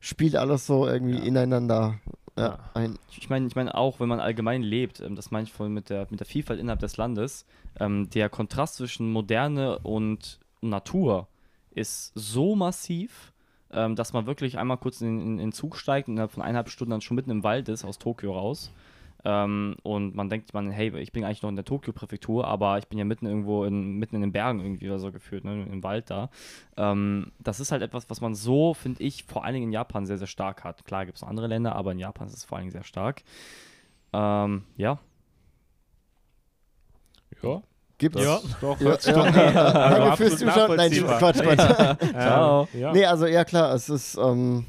spielt alles so irgendwie Ja. ineinander ja, ein. Ich meine, ich meine auch, wenn man allgemein lebt, ähm, das meine ich vorhin mit der, mit der Vielfalt innerhalb des Landes, ähm, der Kontrast zwischen Moderne und Natur ist so massiv, ähm, dass man wirklich einmal kurz in, in, in den Zug steigt und innerhalb von eineinhalb Stunden dann schon mitten im Wald ist, aus Tokio raus. Ähm, und man denkt man, hey, ich bin eigentlich noch in der Tokio-Präfektur, aber ich bin ja mitten irgendwo in, mitten in den Bergen irgendwie oder so gefühlt, ne, im Wald da. Ähm, das ist halt etwas, was man so, finde ich, vor allen Dingen in Japan sehr, sehr stark hat. Klar gibt es noch andere Länder, aber in Japan ist es vor allen Dingen sehr stark. Ähm, ja, ja, Gibt's? Ja. doch Ja, ja. Also Danke absolut fürs Zuschauen. Nein. Quatsch, Quatsch. Ähm, Ciao. Ja. Nee, also ja klar, es ist, ähm,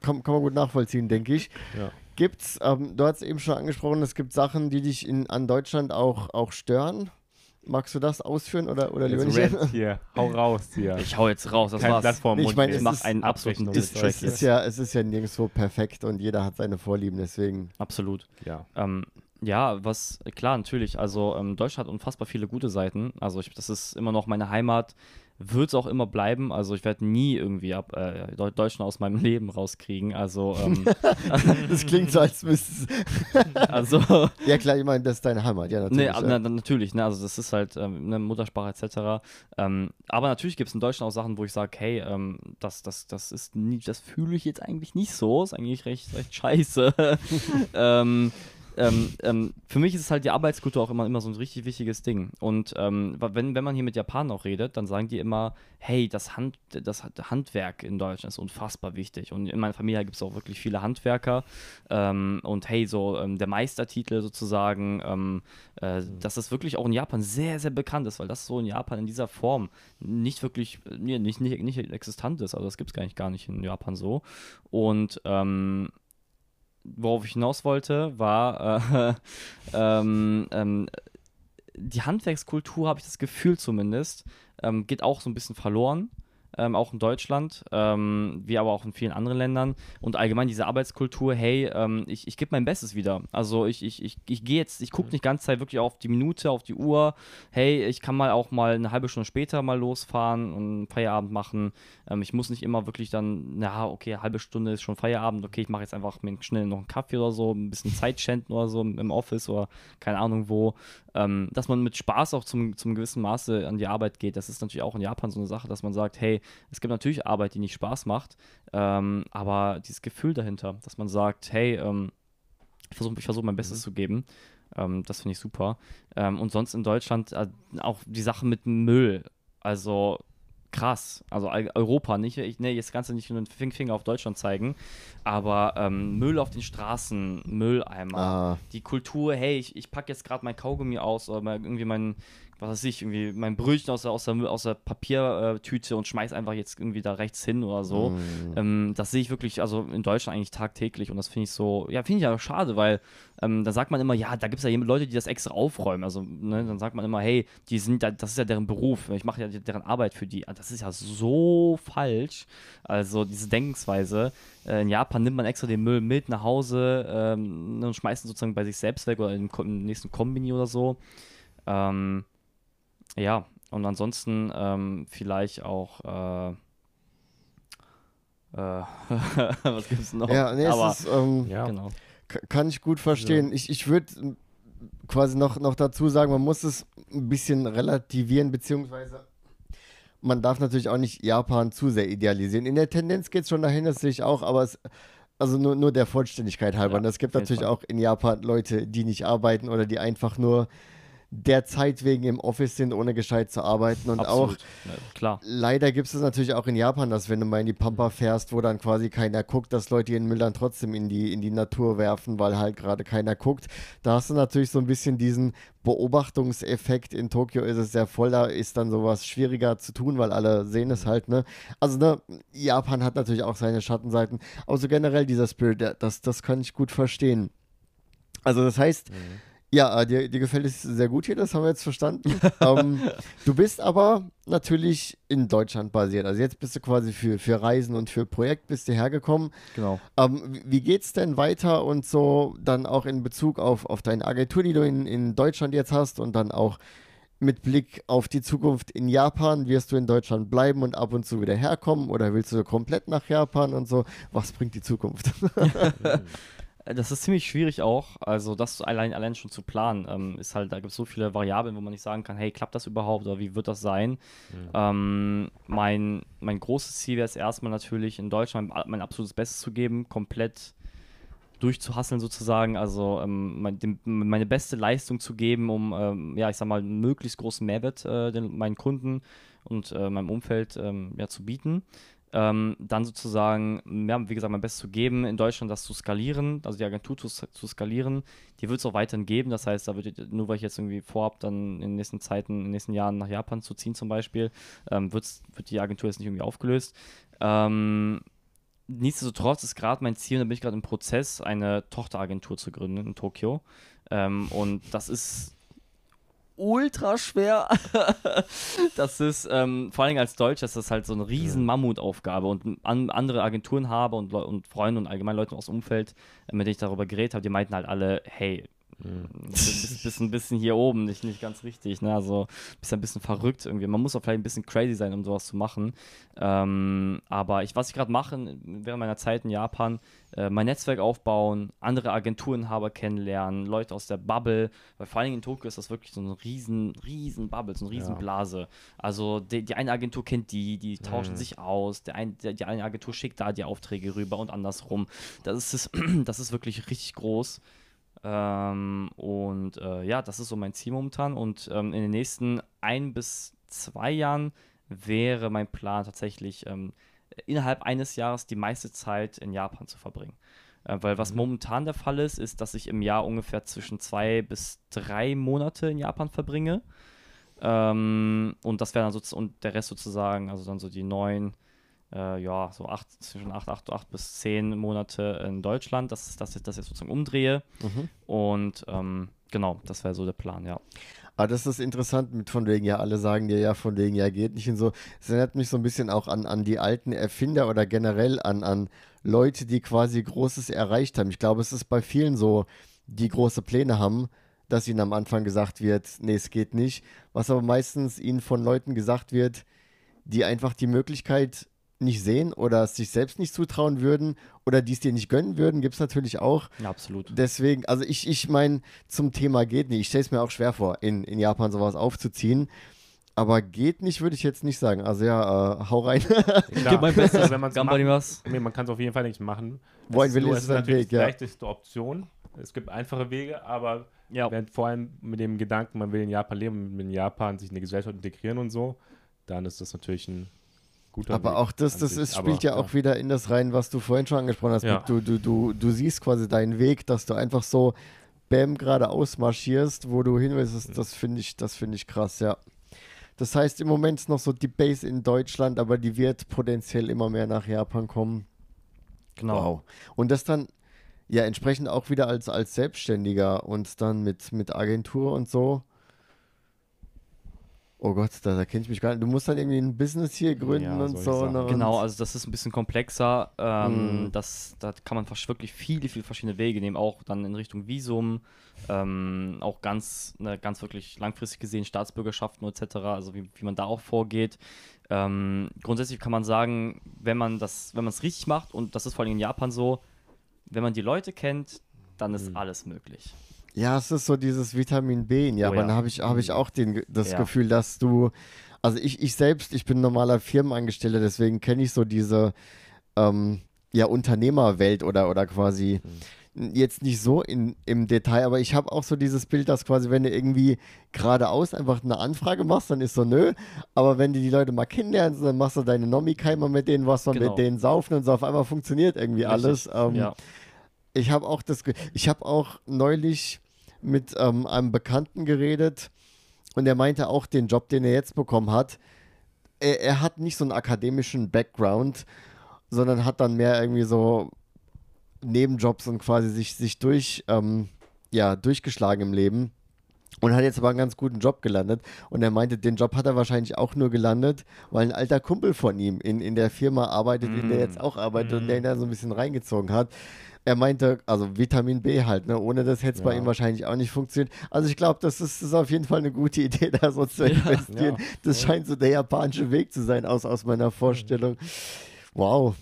kann, kann man gut nachvollziehen, denke ich. Ja. Gibt's, ähm, du hast eben schon angesprochen, es gibt Sachen, die dich in, an Deutschland auch, auch stören. Magst du das ausführen oder, oder lieber nicht? Rant hier, hau raus hier. ich hau jetzt raus, das Kein war's. Nee, ich meine, nehmen. es mach ist- einen absoluten ist Distrack es, ist ja, es ist ja nirgendwo perfekt und jeder hat seine Vorlieben, deswegen. Absolut. Ja. Ähm, ja, was, klar, natürlich. Also, ähm, Deutschland hat unfassbar viele gute Seiten. Also, ich, das ist immer noch meine Heimat. Wird es auch immer bleiben. Also, ich werde nie irgendwie ab, äh, Deu- Deutschland aus meinem Leben rauskriegen. Also, ähm, Das klingt so, als müsste also Ja, klar, ich meine, das ist deine Heimat, ja, natürlich. Nee, ja. na, na, natürlich, ne, also das ist halt ähm, eine Muttersprache etc. Ähm, aber natürlich gibt es in Deutschland auch Sachen, wo ich sage, hey, ähm, das, das, das ist nie, das fühle ich jetzt eigentlich nicht so, ist eigentlich recht, recht scheiße. Ähm, ähm, für mich ist es halt die Arbeitskultur auch immer, immer so ein richtig wichtiges Ding. Und ähm, wenn, wenn man hier mit Japanern auch redet, dann sagen die immer, hey, das, Hand, das Handwerk in Deutschland ist unfassbar wichtig. Und in meiner Familie gibt es auch wirklich viele Handwerker. Ähm, und hey, so ähm, der Meistertitel sozusagen, ähm, äh, dass das wirklich auch in Japan sehr, sehr bekannt ist, weil das so in Japan in dieser Form nicht wirklich, äh, nicht, nicht, nicht existent ist. Also das gibt es gar nicht, gar nicht in Japan so. Und ähm, worauf ich hinaus wollte, war, äh, ähm, ähm, die Handwerkskultur, habe ich das Gefühl zumindest, ähm, geht auch so ein bisschen verloren. Ähm, auch in Deutschland, ähm, wie aber auch in vielen anderen Ländern. Und allgemein diese Arbeitskultur, hey, ähm, ich, ich gebe mein Bestes wieder. Also ich, ich, ich, ich gehe jetzt, ich gucke nicht ganze Zeit wirklich auf die Minute, auf die Uhr. Hey, ich kann mal auch mal eine halbe Stunde später mal losfahren und Feierabend machen. Ähm, ich muss nicht immer wirklich dann, na, okay, halbe Stunde ist schon Feierabend, okay, ich mache jetzt einfach mir schnell noch einen Kaffee oder so, ein bisschen Zeit schänden oder so im Office oder keine Ahnung wo. Ähm, dass man mit Spaß auch zum, zum gewissen Maße an die Arbeit geht. Das ist natürlich auch in Japan so eine Sache, dass man sagt, hey, es gibt natürlich Arbeit, die nicht Spaß macht, ähm, aber dieses Gefühl dahinter, dass man sagt, hey, ähm, ich versuche ich versuch mein Bestes zu geben. Ähm, das finde ich super. Ähm, und sonst in Deutschland äh, auch die Sache mit Müll. Also krass. Also Europa, nicht, ich nee, jetzt kannst du nicht nur den Fing- Finger auf Deutschland zeigen, aber ähm, Müll auf den Straßen, Mülleimer, Ah, die Kultur, hey, ich, ich packe jetzt gerade mein Kaugummi aus oder irgendwie mein, was weiß ich, irgendwie mein Brötchen aus der, aus der, aus der Papiertüte und schmeiß einfach jetzt irgendwie da rechts hin oder so. mm. Ähm, das sehe ich wirklich, also in Deutschland eigentlich tagtäglich und das finde ich so, ja, finde ich ja schade, weil ähm, da sagt man immer, ja, da gibt es ja Leute, die das extra aufräumen. Also, ne, dann sagt man immer, hey, die sind da, das ist ja deren Beruf, ich mache ja deren Arbeit für die. Ah, Das ist ja so falsch. Also, diese Denkensweise. Äh, in Japan nimmt man extra den Müll mit nach Hause ähm, und schmeißt ihn sozusagen bei sich selbst weg oder im, im nächsten Kombini oder so. Ähm, ja, und ansonsten ähm, vielleicht auch. Äh, äh, was gibt's noch? Ja, nee, Aber, es ist, ähm, Ja. genau. Kann ich gut verstehen. Ich, ich würde quasi noch, noch dazu sagen, man muss es ein bisschen relativieren, beziehungsweise man darf natürlich auch nicht Japan zu sehr idealisieren. In der Tendenz geht es schon dahin, das sehe ich auch, aber es, also nur, nur der Vollständigkeit halber. Ja, Und es gibt natürlich Fall. auch in Japan Leute, die nicht arbeiten oder die einfach nur der Zeit wegen im Office sind, ohne gescheit zu arbeiten. Und auch Absolut. Ja, klar. Leider gibt es natürlich auch in Japan, dass wenn du mal in die Pampa fährst, wo dann quasi keiner guckt, dass Leute ihren Müll dann trotzdem in die, in die Natur werfen, weil halt gerade keiner guckt. Da hast du natürlich so ein bisschen diesen Beobachtungseffekt. In Tokio ist es sehr voll, da ist dann sowas schwieriger zu tun, weil alle sehen es halt, ne? Also, ne, Japan hat natürlich auch seine Schattenseiten. Aber so generell dieser Spirit, das, das kann ich gut verstehen. Also, das heißt, Ja, äh, dir, dir gefällt es sehr gut hier, das haben wir jetzt verstanden. ähm, du bist aber natürlich in Deutschland basiert. Also jetzt bist du quasi für, für Reisen und für Projekt bist du hergekommen. Genau. Ähm, wie geht es denn weiter und so dann auch in Bezug auf, auf deine Agentur, die du in, in Deutschland jetzt hast und dann auch mit Blick auf die Zukunft in Japan, wirst du in Deutschland bleiben und ab und zu wieder herkommen oder willst du komplett nach Japan und so? Was bringt die Zukunft? Äh, das ist ziemlich schwierig auch. Also, das allein, allein schon zu planen, ähm, ist halt, da gibt es so viele Variablen, wo man nicht sagen kann, hey, klappt das überhaupt oder wie wird das sein? Mhm. Ähm, mein, mein großes Ziel wäre es erstmal natürlich in Deutschland mein, mein, absolutes Bestes zu geben, komplett durchzuhasseln sozusagen, also ähm, mein, dem, meine beste Leistung zu geben, um, ähm, ja, ich sag mal, möglichst großen Mehrwert äh, den, meinen Kunden und äh, meinem Umfeld ähm, ja, zu bieten ähm, dann sozusagen, ja, wie gesagt, mein Bestes zu geben, in Deutschland das zu skalieren, also die Agentur zu, zu skalieren. Die wird es auch weiterhin geben. Das heißt, da wird, nur weil ich jetzt irgendwie vorhabe, dann in den nächsten Zeiten, in den nächsten Jahren nach Japan zu ziehen zum Beispiel, ähm, wird die Agentur jetzt nicht irgendwie aufgelöst. Ähm, nichtsdestotrotz ist gerade mein Ziel, da bin ich gerade im Prozess, eine Tochteragentur zu gründen in Tokio. Ähm, und das ist ultra schwer. das ist, ähm, vor allem als Deutscher, ist das halt so eine riesen Mammutaufgabe und an, andere Agenturen habe und, und Freunde und allgemein Leute aus dem Umfeld, äh, mit denen ich darüber geredet habe, die meinten halt alle, hey, Mhm. Bist, bist ein bisschen hier oben, nicht, nicht ganz richtig. Ne? Also bist ein bisschen verrückt irgendwie. Man muss auch vielleicht ein bisschen crazy sein, um sowas zu machen. Ähm, aber ich, was ich gerade mache während meiner Zeit in Japan, äh, mein Netzwerk aufbauen, andere Agenturenhaber kennenlernen, Leute aus der Bubble, weil vor allem in Tokio ist das wirklich so eine riesen, riesen Bubble, so eine riesen ja. Blase. Also die, die, eine Agentur kennt die, die tauschen mhm. sich aus, der ein, der, die eine Agentur schickt da die Aufträge rüber und andersrum. Das ist, das ist wirklich richtig groß. Ähm, und äh, ja, das ist so mein Ziel momentan. Und ähm, in den nächsten ein bis zwei Jahren wäre mein Plan tatsächlich ähm, innerhalb eines Jahres die meiste Zeit in Japan zu verbringen. Äh, weil was mhm. momentan der Fall ist, ist, dass ich im Jahr ungefähr zwischen zwei bis drei Monate in Japan verbringe. Ähm, und das wäre dann so, und der Rest sozusagen, also dann so die neun, äh, ja, so acht, zwischen acht, acht, acht bis zehn Monate in Deutschland, dass, dass ich das jetzt sozusagen umdrehe. Mhm. Und ähm, genau, das wäre so der Plan, ja. Aber das ist interessant mit von wegen, ja, alle sagen dir ja, von wegen, ja, geht nicht und so. Es erinnert mich so ein bisschen auch an, an die alten Erfinder oder generell an, an Leute, die quasi Großes erreicht haben. Ich glaube, es ist bei vielen so, die große Pläne haben, dass ihnen am Anfang gesagt wird, nee, es geht nicht. Was aber meistens ihnen von Leuten gesagt wird, die einfach die Möglichkeit nicht sehen oder es sich selbst nicht zutrauen würden oder die es dir nicht gönnen würden, gibt es natürlich auch. Ja, absolut. Deswegen, also ich, ich meine, zum Thema geht nicht. Ich stelle es mir auch schwer vor, in, in Japan sowas aufzuziehen. Aber geht nicht, würde ich jetzt nicht sagen. Also ja, äh, hau rein. ich gebe mein Bestes, wenn man es nee, Man kann es auf jeden Fall nicht machen. Wollen will, ist es natürlich Weg, ja. die leichteste Option. Es gibt einfache Wege, aber ja. vor allem mit dem Gedanken, man will in Japan leben, mit in Japan sich in die Gesellschaft integrieren und so, dann ist das natürlich ein guter Aber Weg auch das, das ist, spielt Aber, ja, ja auch wieder in das rein, was du vorhin schon angesprochen hast. Ja. Du, du, du, du siehst quasi deinen Weg, dass du einfach so Bäm geradeaus marschierst, wo du hin willst. Das, das finde ich, find ich krass, ja. Das heißt, im Moment ist noch so die Base in Deutschland, aber die wird potenziell immer mehr nach Japan kommen. Genau. Wow. Und das dann ja entsprechend auch wieder als, als Selbstständiger und dann mit, mit Agentur und so. Oh Gott, da, da kenne ich mich gar nicht. Du musst dann irgendwie ein Business hier gründen ja, und so. Ne? Genau, also das ist ein bisschen komplexer. Ähm, mm. das, da kann man wirklich viele, viele verschiedene Wege nehmen, auch dann in Richtung Visum, ähm, auch ganz, ne, ganz wirklich langfristig gesehen Staatsbürgerschaften etc., also wie, wie man da auch vorgeht. Ähm, grundsätzlich kann man sagen, wenn man das, wenn man es richtig macht, und das ist vor allem in Japan so, wenn man die Leute kennt, dann ist mm. alles möglich. Ja, es ist so dieses Vitamin B in Japan. Oh, ja. Habe ich, hab ich mhm. auch den, das ja. Gefühl, dass du, also ich, ich selbst, ich bin normaler Firmenangestellter, deswegen kenne ich so diese ähm, ja, Unternehmerwelt oder, oder quasi mhm. jetzt nicht so in, im Detail, aber ich habe auch so dieses Bild, dass quasi, wenn du irgendwie geradeaus einfach eine Anfrage machst, dann ist so nö, aber wenn du die Leute mal kennenlernst, dann machst du deine Nomi-Keimer mit denen, was man genau. mit denen saufen und so auf einmal funktioniert irgendwie Richtig. alles. Ähm, ja. Ich habe auch das, ich habe auch neulich mit ähm, einem Bekannten geredet und er meinte auch den Job, den er jetzt bekommen hat. Er, er hat nicht so einen akademischen Background, sondern hat dann mehr irgendwie so Nebenjobs und quasi sich, sich durch, ähm, ja, durchgeschlagen im Leben und hat jetzt aber einen ganz guten Job gelandet. Und er meinte, den Job hat er wahrscheinlich auch nur gelandet, weil ein alter Kumpel von ihm in, in der Firma arbeitet, mm. in der jetzt auch arbeitet mm. und der ihn da so ein bisschen reingezogen hat. Er meinte, also Vitamin B halt, ne? ohne das hätte es ja. bei ihm wahrscheinlich auch nicht funktioniert. Also ich glaube, das ist, ist auf jeden Fall eine gute Idee, da so zu investieren. Ja, das scheint so der japanische Weg zu sein, aus, aus meiner Vorstellung. Wow.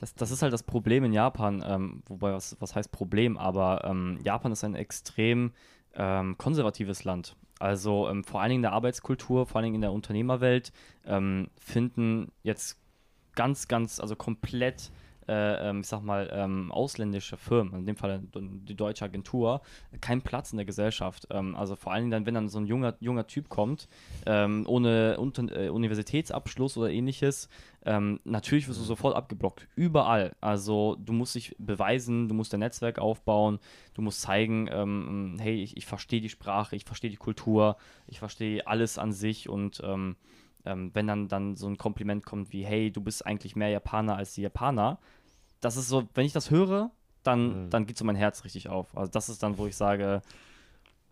Das, das ist halt das Problem in Japan, ähm, wobei, was, was heißt Problem, aber ähm, Japan ist ein extrem ähm, konservatives Land. Also ähm, vor allen Dingen in der Arbeitskultur, vor allen Dingen in der Unternehmerwelt ähm, finden jetzt ganz, ganz, also komplett äh, ähm, ich sag mal, ähm, ausländische Firmen, in dem Fall die deutsche Agentur, keinen Platz in der Gesellschaft. Ähm, also vor allen Dingen dann, wenn dann so ein junger, junger Typ kommt, ähm, ohne unter, äh, Universitätsabschluss oder ähnliches, ähm, natürlich wirst du sofort abgeblockt. Überall. Also du musst dich beweisen, du musst dein Netzwerk aufbauen, du musst zeigen, ähm, hey, ich, ich verstehe die Sprache, ich verstehe die Kultur, ich verstehe alles an sich und wenn dann, dann so ein Kompliment kommt wie, hey, du bist eigentlich mehr Japaner als die Japaner, das ist so, wenn ich das höre, dann, mhm. dann geht so mein Herz richtig auf. Also das ist dann, wo ich sage,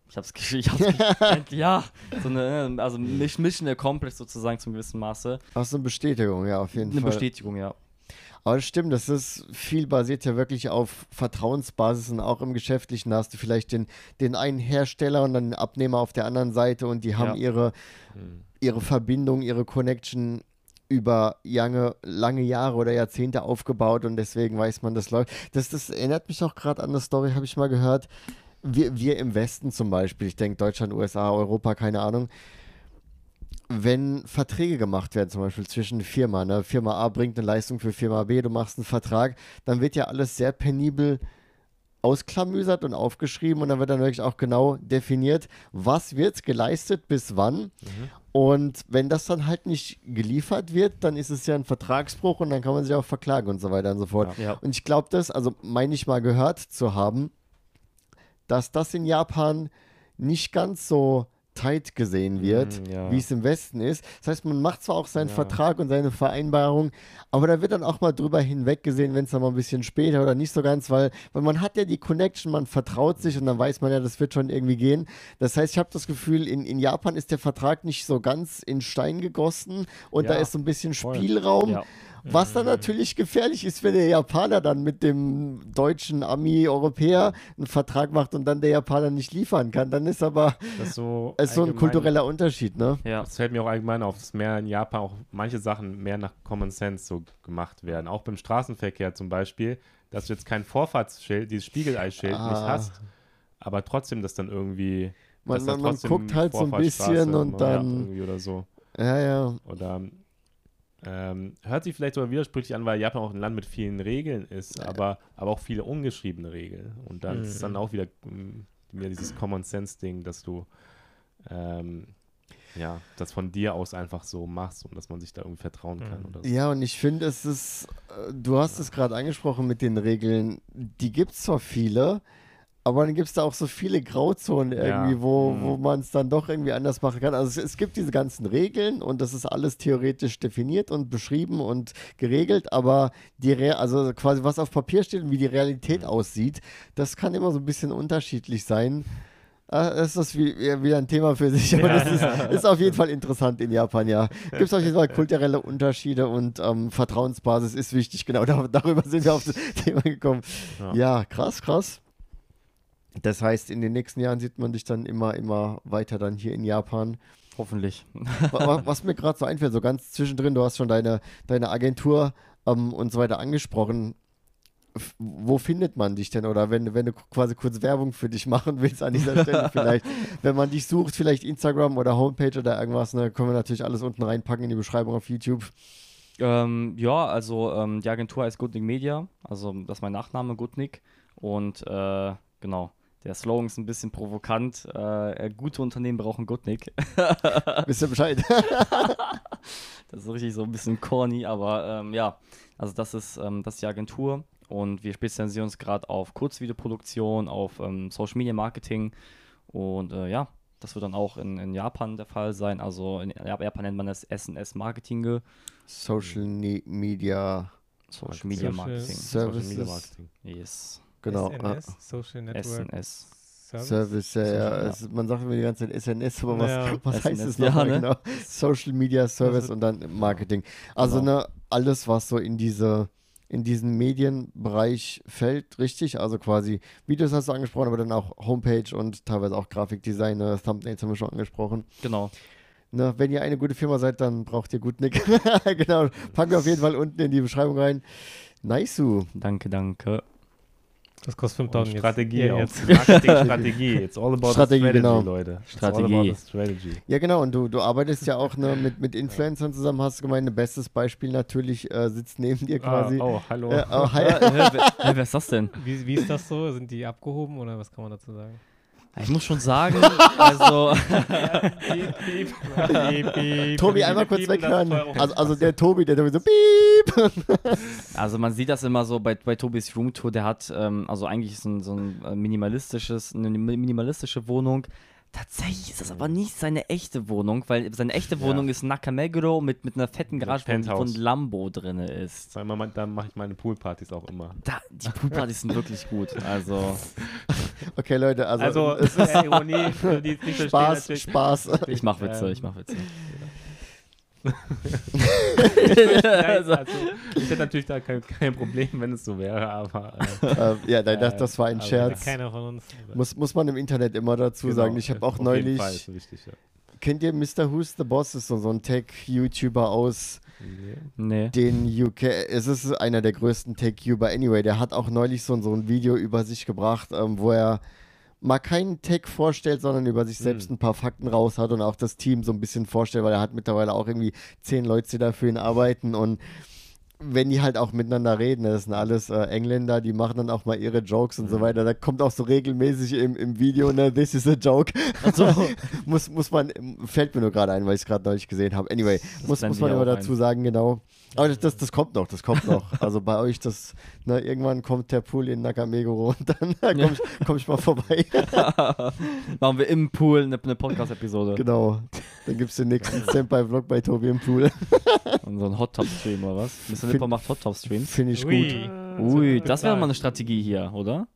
ich hab's, ich hab's ja, so eine, also Mission Accomplished sozusagen zum gewissen Maße. Ach, so eine Bestätigung, ja, auf jeden eine Fall. Eine Bestätigung, ja. Aber das stimmt, das ist viel basiert ja wirklich auf Vertrauensbasis und auch im Geschäftlichen hast du vielleicht den, den einen Hersteller und dann den Abnehmer auf der anderen Seite und die haben ja. ihre, mhm. ihre Verbindung, ihre Connection über lange, lange Jahre oder Jahrzehnte aufgebaut und deswegen weiß man, das läuft. Das, das erinnert mich auch gerade an eine Story, habe ich mal gehört. Wir, wir im Westen zum Beispiel, ich denke Deutschland, USA, Europa, keine Ahnung, wenn Verträge gemacht werden, zum Beispiel zwischen Firma, ne? Firma A bringt eine Leistung für Firma B, du machst einen Vertrag, dann wird ja alles sehr penibel ausklamüsert und aufgeschrieben und dann wird dann wirklich auch genau definiert, was wird geleistet bis wann. Mhm. Und wenn das dann halt nicht geliefert wird, dann ist es ja ein Vertragsbruch und dann kann man sich auch verklagen und so weiter und so fort. Ja. Und ich glaube das, also meine ich mal gehört zu haben, dass das in Japan nicht ganz so tight gesehen wird, mm, ja. wie es im Westen ist. Das heißt, man macht zwar auch seinen ja. Vertrag und seine Vereinbarung, aber da wird dann auch mal drüber hinweggesehen, wenn es dann mal ein bisschen später oder nicht so ganz, weil, weil man hat ja die Connection, man vertraut sich und dann weiß man ja, das wird schon irgendwie gehen. Das heißt, ich habe das Gefühl, in, in Japan ist der Vertrag nicht so ganz in Stein gegossen und ja, da ist so ein bisschen Spielraum. Ja. Was dann natürlich gefährlich ist, wenn der Japaner dann mit dem deutschen Ami-Europäer einen Vertrag macht und dann der Japaner nicht liefern kann. Dann ist aber das so, ist so ein kultureller Unterschied, ne? Ja. Das fällt mir auch allgemein auf, dass mehr in Japan auch manche Sachen mehr nach Common Sense so gemacht werden. Auch beim Straßenverkehr zum Beispiel, dass du jetzt kein Vorfahrtsschild, dieses Spiegeleisschild ah. nicht hast, aber trotzdem das dann irgendwie. Man, man, man guckt halt so ein bisschen und dann. Irgendwie oder so. Ja, ja. Oder ähm, hört sich vielleicht sogar widersprüchlich an, weil Japan auch ein Land mit vielen Regeln ist, ja. aber, aber auch viele ungeschriebene Regeln. Und dann mhm. ist es dann auch wieder, mm, wieder dieses Common Sense-Ding, dass du ähm, ja, das von dir aus einfach so machst und dass man sich da irgendwie vertrauen kann. Mhm. Oder so. Ja, und ich finde, es ist, äh, du hast ja. es gerade angesprochen mit den Regeln, die gibt es zwar viele, aber dann gibt es da auch so viele Grauzonen irgendwie, ja. wo, mhm. wo man es dann doch irgendwie anders machen kann. Also es, es, gibt diese ganzen Regeln und das ist alles theoretisch definiert und beschrieben und geregelt, aber die Re also quasi was auf Papier steht und wie die Realität mhm. aussieht, das kann immer so ein bisschen unterschiedlich sein. Ah, das ist wie, wieder ein Thema für sich, aber ja, das ist, ist, auf jeden Fall interessant in Japan, ja. Gibt es auf jeden Fall kulturelle Unterschiede und ähm, Vertrauensbasis ist wichtig, genau, darüber sind wir auf das Thema gekommen. Ja, ja krass, krass. Das heißt, in den nächsten Jahren sieht man dich dann immer, immer weiter dann hier in Japan. Hoffentlich. was, mir gerade so einfällt, so ganz zwischendrin, du hast schon deine, deine Agentur ähm, und so weiter angesprochen. Wo findet man dich denn? Oder wenn, wenn du quasi kurz Werbung für dich machen willst an dieser Stelle vielleicht, wenn man dich sucht, vielleicht Instagram oder Homepage oder irgendwas, ne, können wir natürlich alles unten reinpacken in die Beschreibung auf YouTube. Ähm, ja, also ähm, die Agentur heißt Goodnick Media, also das ist mein Nachname, Goodnick. Und äh, genau, der Slogan ist ein bisschen provokant. Äh, gute Unternehmen brauchen Gutnick. Wisst ihr Bescheid? das ist richtig so ein bisschen corny, aber ähm, ja, also das ist, ähm, das ist die Agentur und wir spezialisieren uns gerade auf Kurzvideoproduktion, auf ähm, Social Media Marketing und äh, ja, das wird dann auch in, in, Japan der Fall sein. Also in Japan nennt man das SNS Marketing. Social Media Social Media Marketing. Social Media Marketing. Yes. Genau. SNS, Social Network. SNS. Service. Service, ja, ja. Ja. Es, man sagt immer die ganze Zeit SNS, aber was, Ja. was heißt SNS, es nochmal ja, ne? genau? Social Media Service Also- und dann Marketing. Also Genau. ne, alles, was so in diese in diesen Medienbereich fällt, richtig? Also quasi Videos hast du angesprochen, aber dann auch Homepage und teilweise auch Grafikdesign, Thumbnails haben wir schon angesprochen. Genau. Ne, wenn ihr eine gute Firma seid, dann braucht ihr gut Nick. genau, packen wir auf jeden Fall unten in die Beschreibung rein. Nice. Danke, danke. Das kostet Und 5000 jetzt. Strategie Ja, auch. jetzt. Marketing-Strategie. It's all about Strategie, the strategy, genau. Leute. It's Strategie. all about the strategy. Ja, genau, und du, du arbeitest ja auch ne, mit, mit Influencern zusammen, hast du gemeint, ein bestes Beispiel natürlich äh, sitzt neben dir quasi. Ah, oh, hallo. Äh, oh, hi. Wer, wer ist das denn? Wie, wie ist das so? Sind die abgehoben oder was kann man dazu sagen? Ich muss schon sagen, also. Tobi, einmal kurz weghören. Also, also der Tobi, der Tobi so piep. Also man sieht das immer so bei, bei Tobis Roomtour, der hat, ähm, also eigentlich ist ein, so ein äh, minimalistisches, eine minimalistische Wohnung. Tatsächlich ist das aber nicht seine echte Wohnung, weil seine echte Ja. Wohnung ist Nacamegro mit, mit einer fetten Garage, wo ein Lambo drin ist. Sag mal, da mache ich meine Poolpartys auch immer. Da, die Poolpartys sind wirklich gut. Also, Okay, Leute, also, Also, es ist Ironie, für die es nicht Spaß. Spaß. ich mach Witze, Ähm. ich mach Witze. Nein, also, ich hätte natürlich da kein, kein Problem, wenn es so wäre, aber äh, ja, nein, das, Äh, das war ein Scherz. Keiner von uns. Muss, muss man im Internet immer dazu genau, sagen. Ich habe auch auf jeden neulich, Fall ist wichtig, ja. kennt ihr Mr. Who's the Boss? Ist so, so ein Tech-YouTuber aus Nee. den UK. Es ist einer der größten Tech-YouTuber anyway. Der hat auch neulich so, so ein Video über sich gebracht, ähm, wo er mal keinen Tech vorstellt, sondern über sich selbst Hm. ein paar Fakten raus hat und auch das Team so ein bisschen vorstellt, weil er hat mittlerweile auch irgendwie zehn Leute, die dafür ihn arbeiten und wenn die halt auch miteinander reden, das sind alles äh, Engländer, die machen dann auch mal ihre Jokes und so Mhm. weiter. Da kommt auch so regelmäßig im, im Video, ne, this is a joke. Also, muss, muss man, fällt mir nur gerade ein, weil ich es gerade neulich gesehen habe. Anyway, muss, muss man immer dazu ein. sagen, genau. Aber das, das, das kommt noch, das kommt noch. Also bei euch, das, ne, irgendwann kommt der Pool in Nakameguro und dann komme ich, komm ich mal vorbei. machen wir im Pool eine, eine Podcast-Episode. genau. Dann gibt es den nächsten Senpai-Vlog bei Tobi im Pool. Und so ein Hot-Top-Stream oder was? Mr. Nipper macht Hot-Top-Streams. Finde ich Ui. gut. Ui, das wäre mal eine Strategie hier, oder?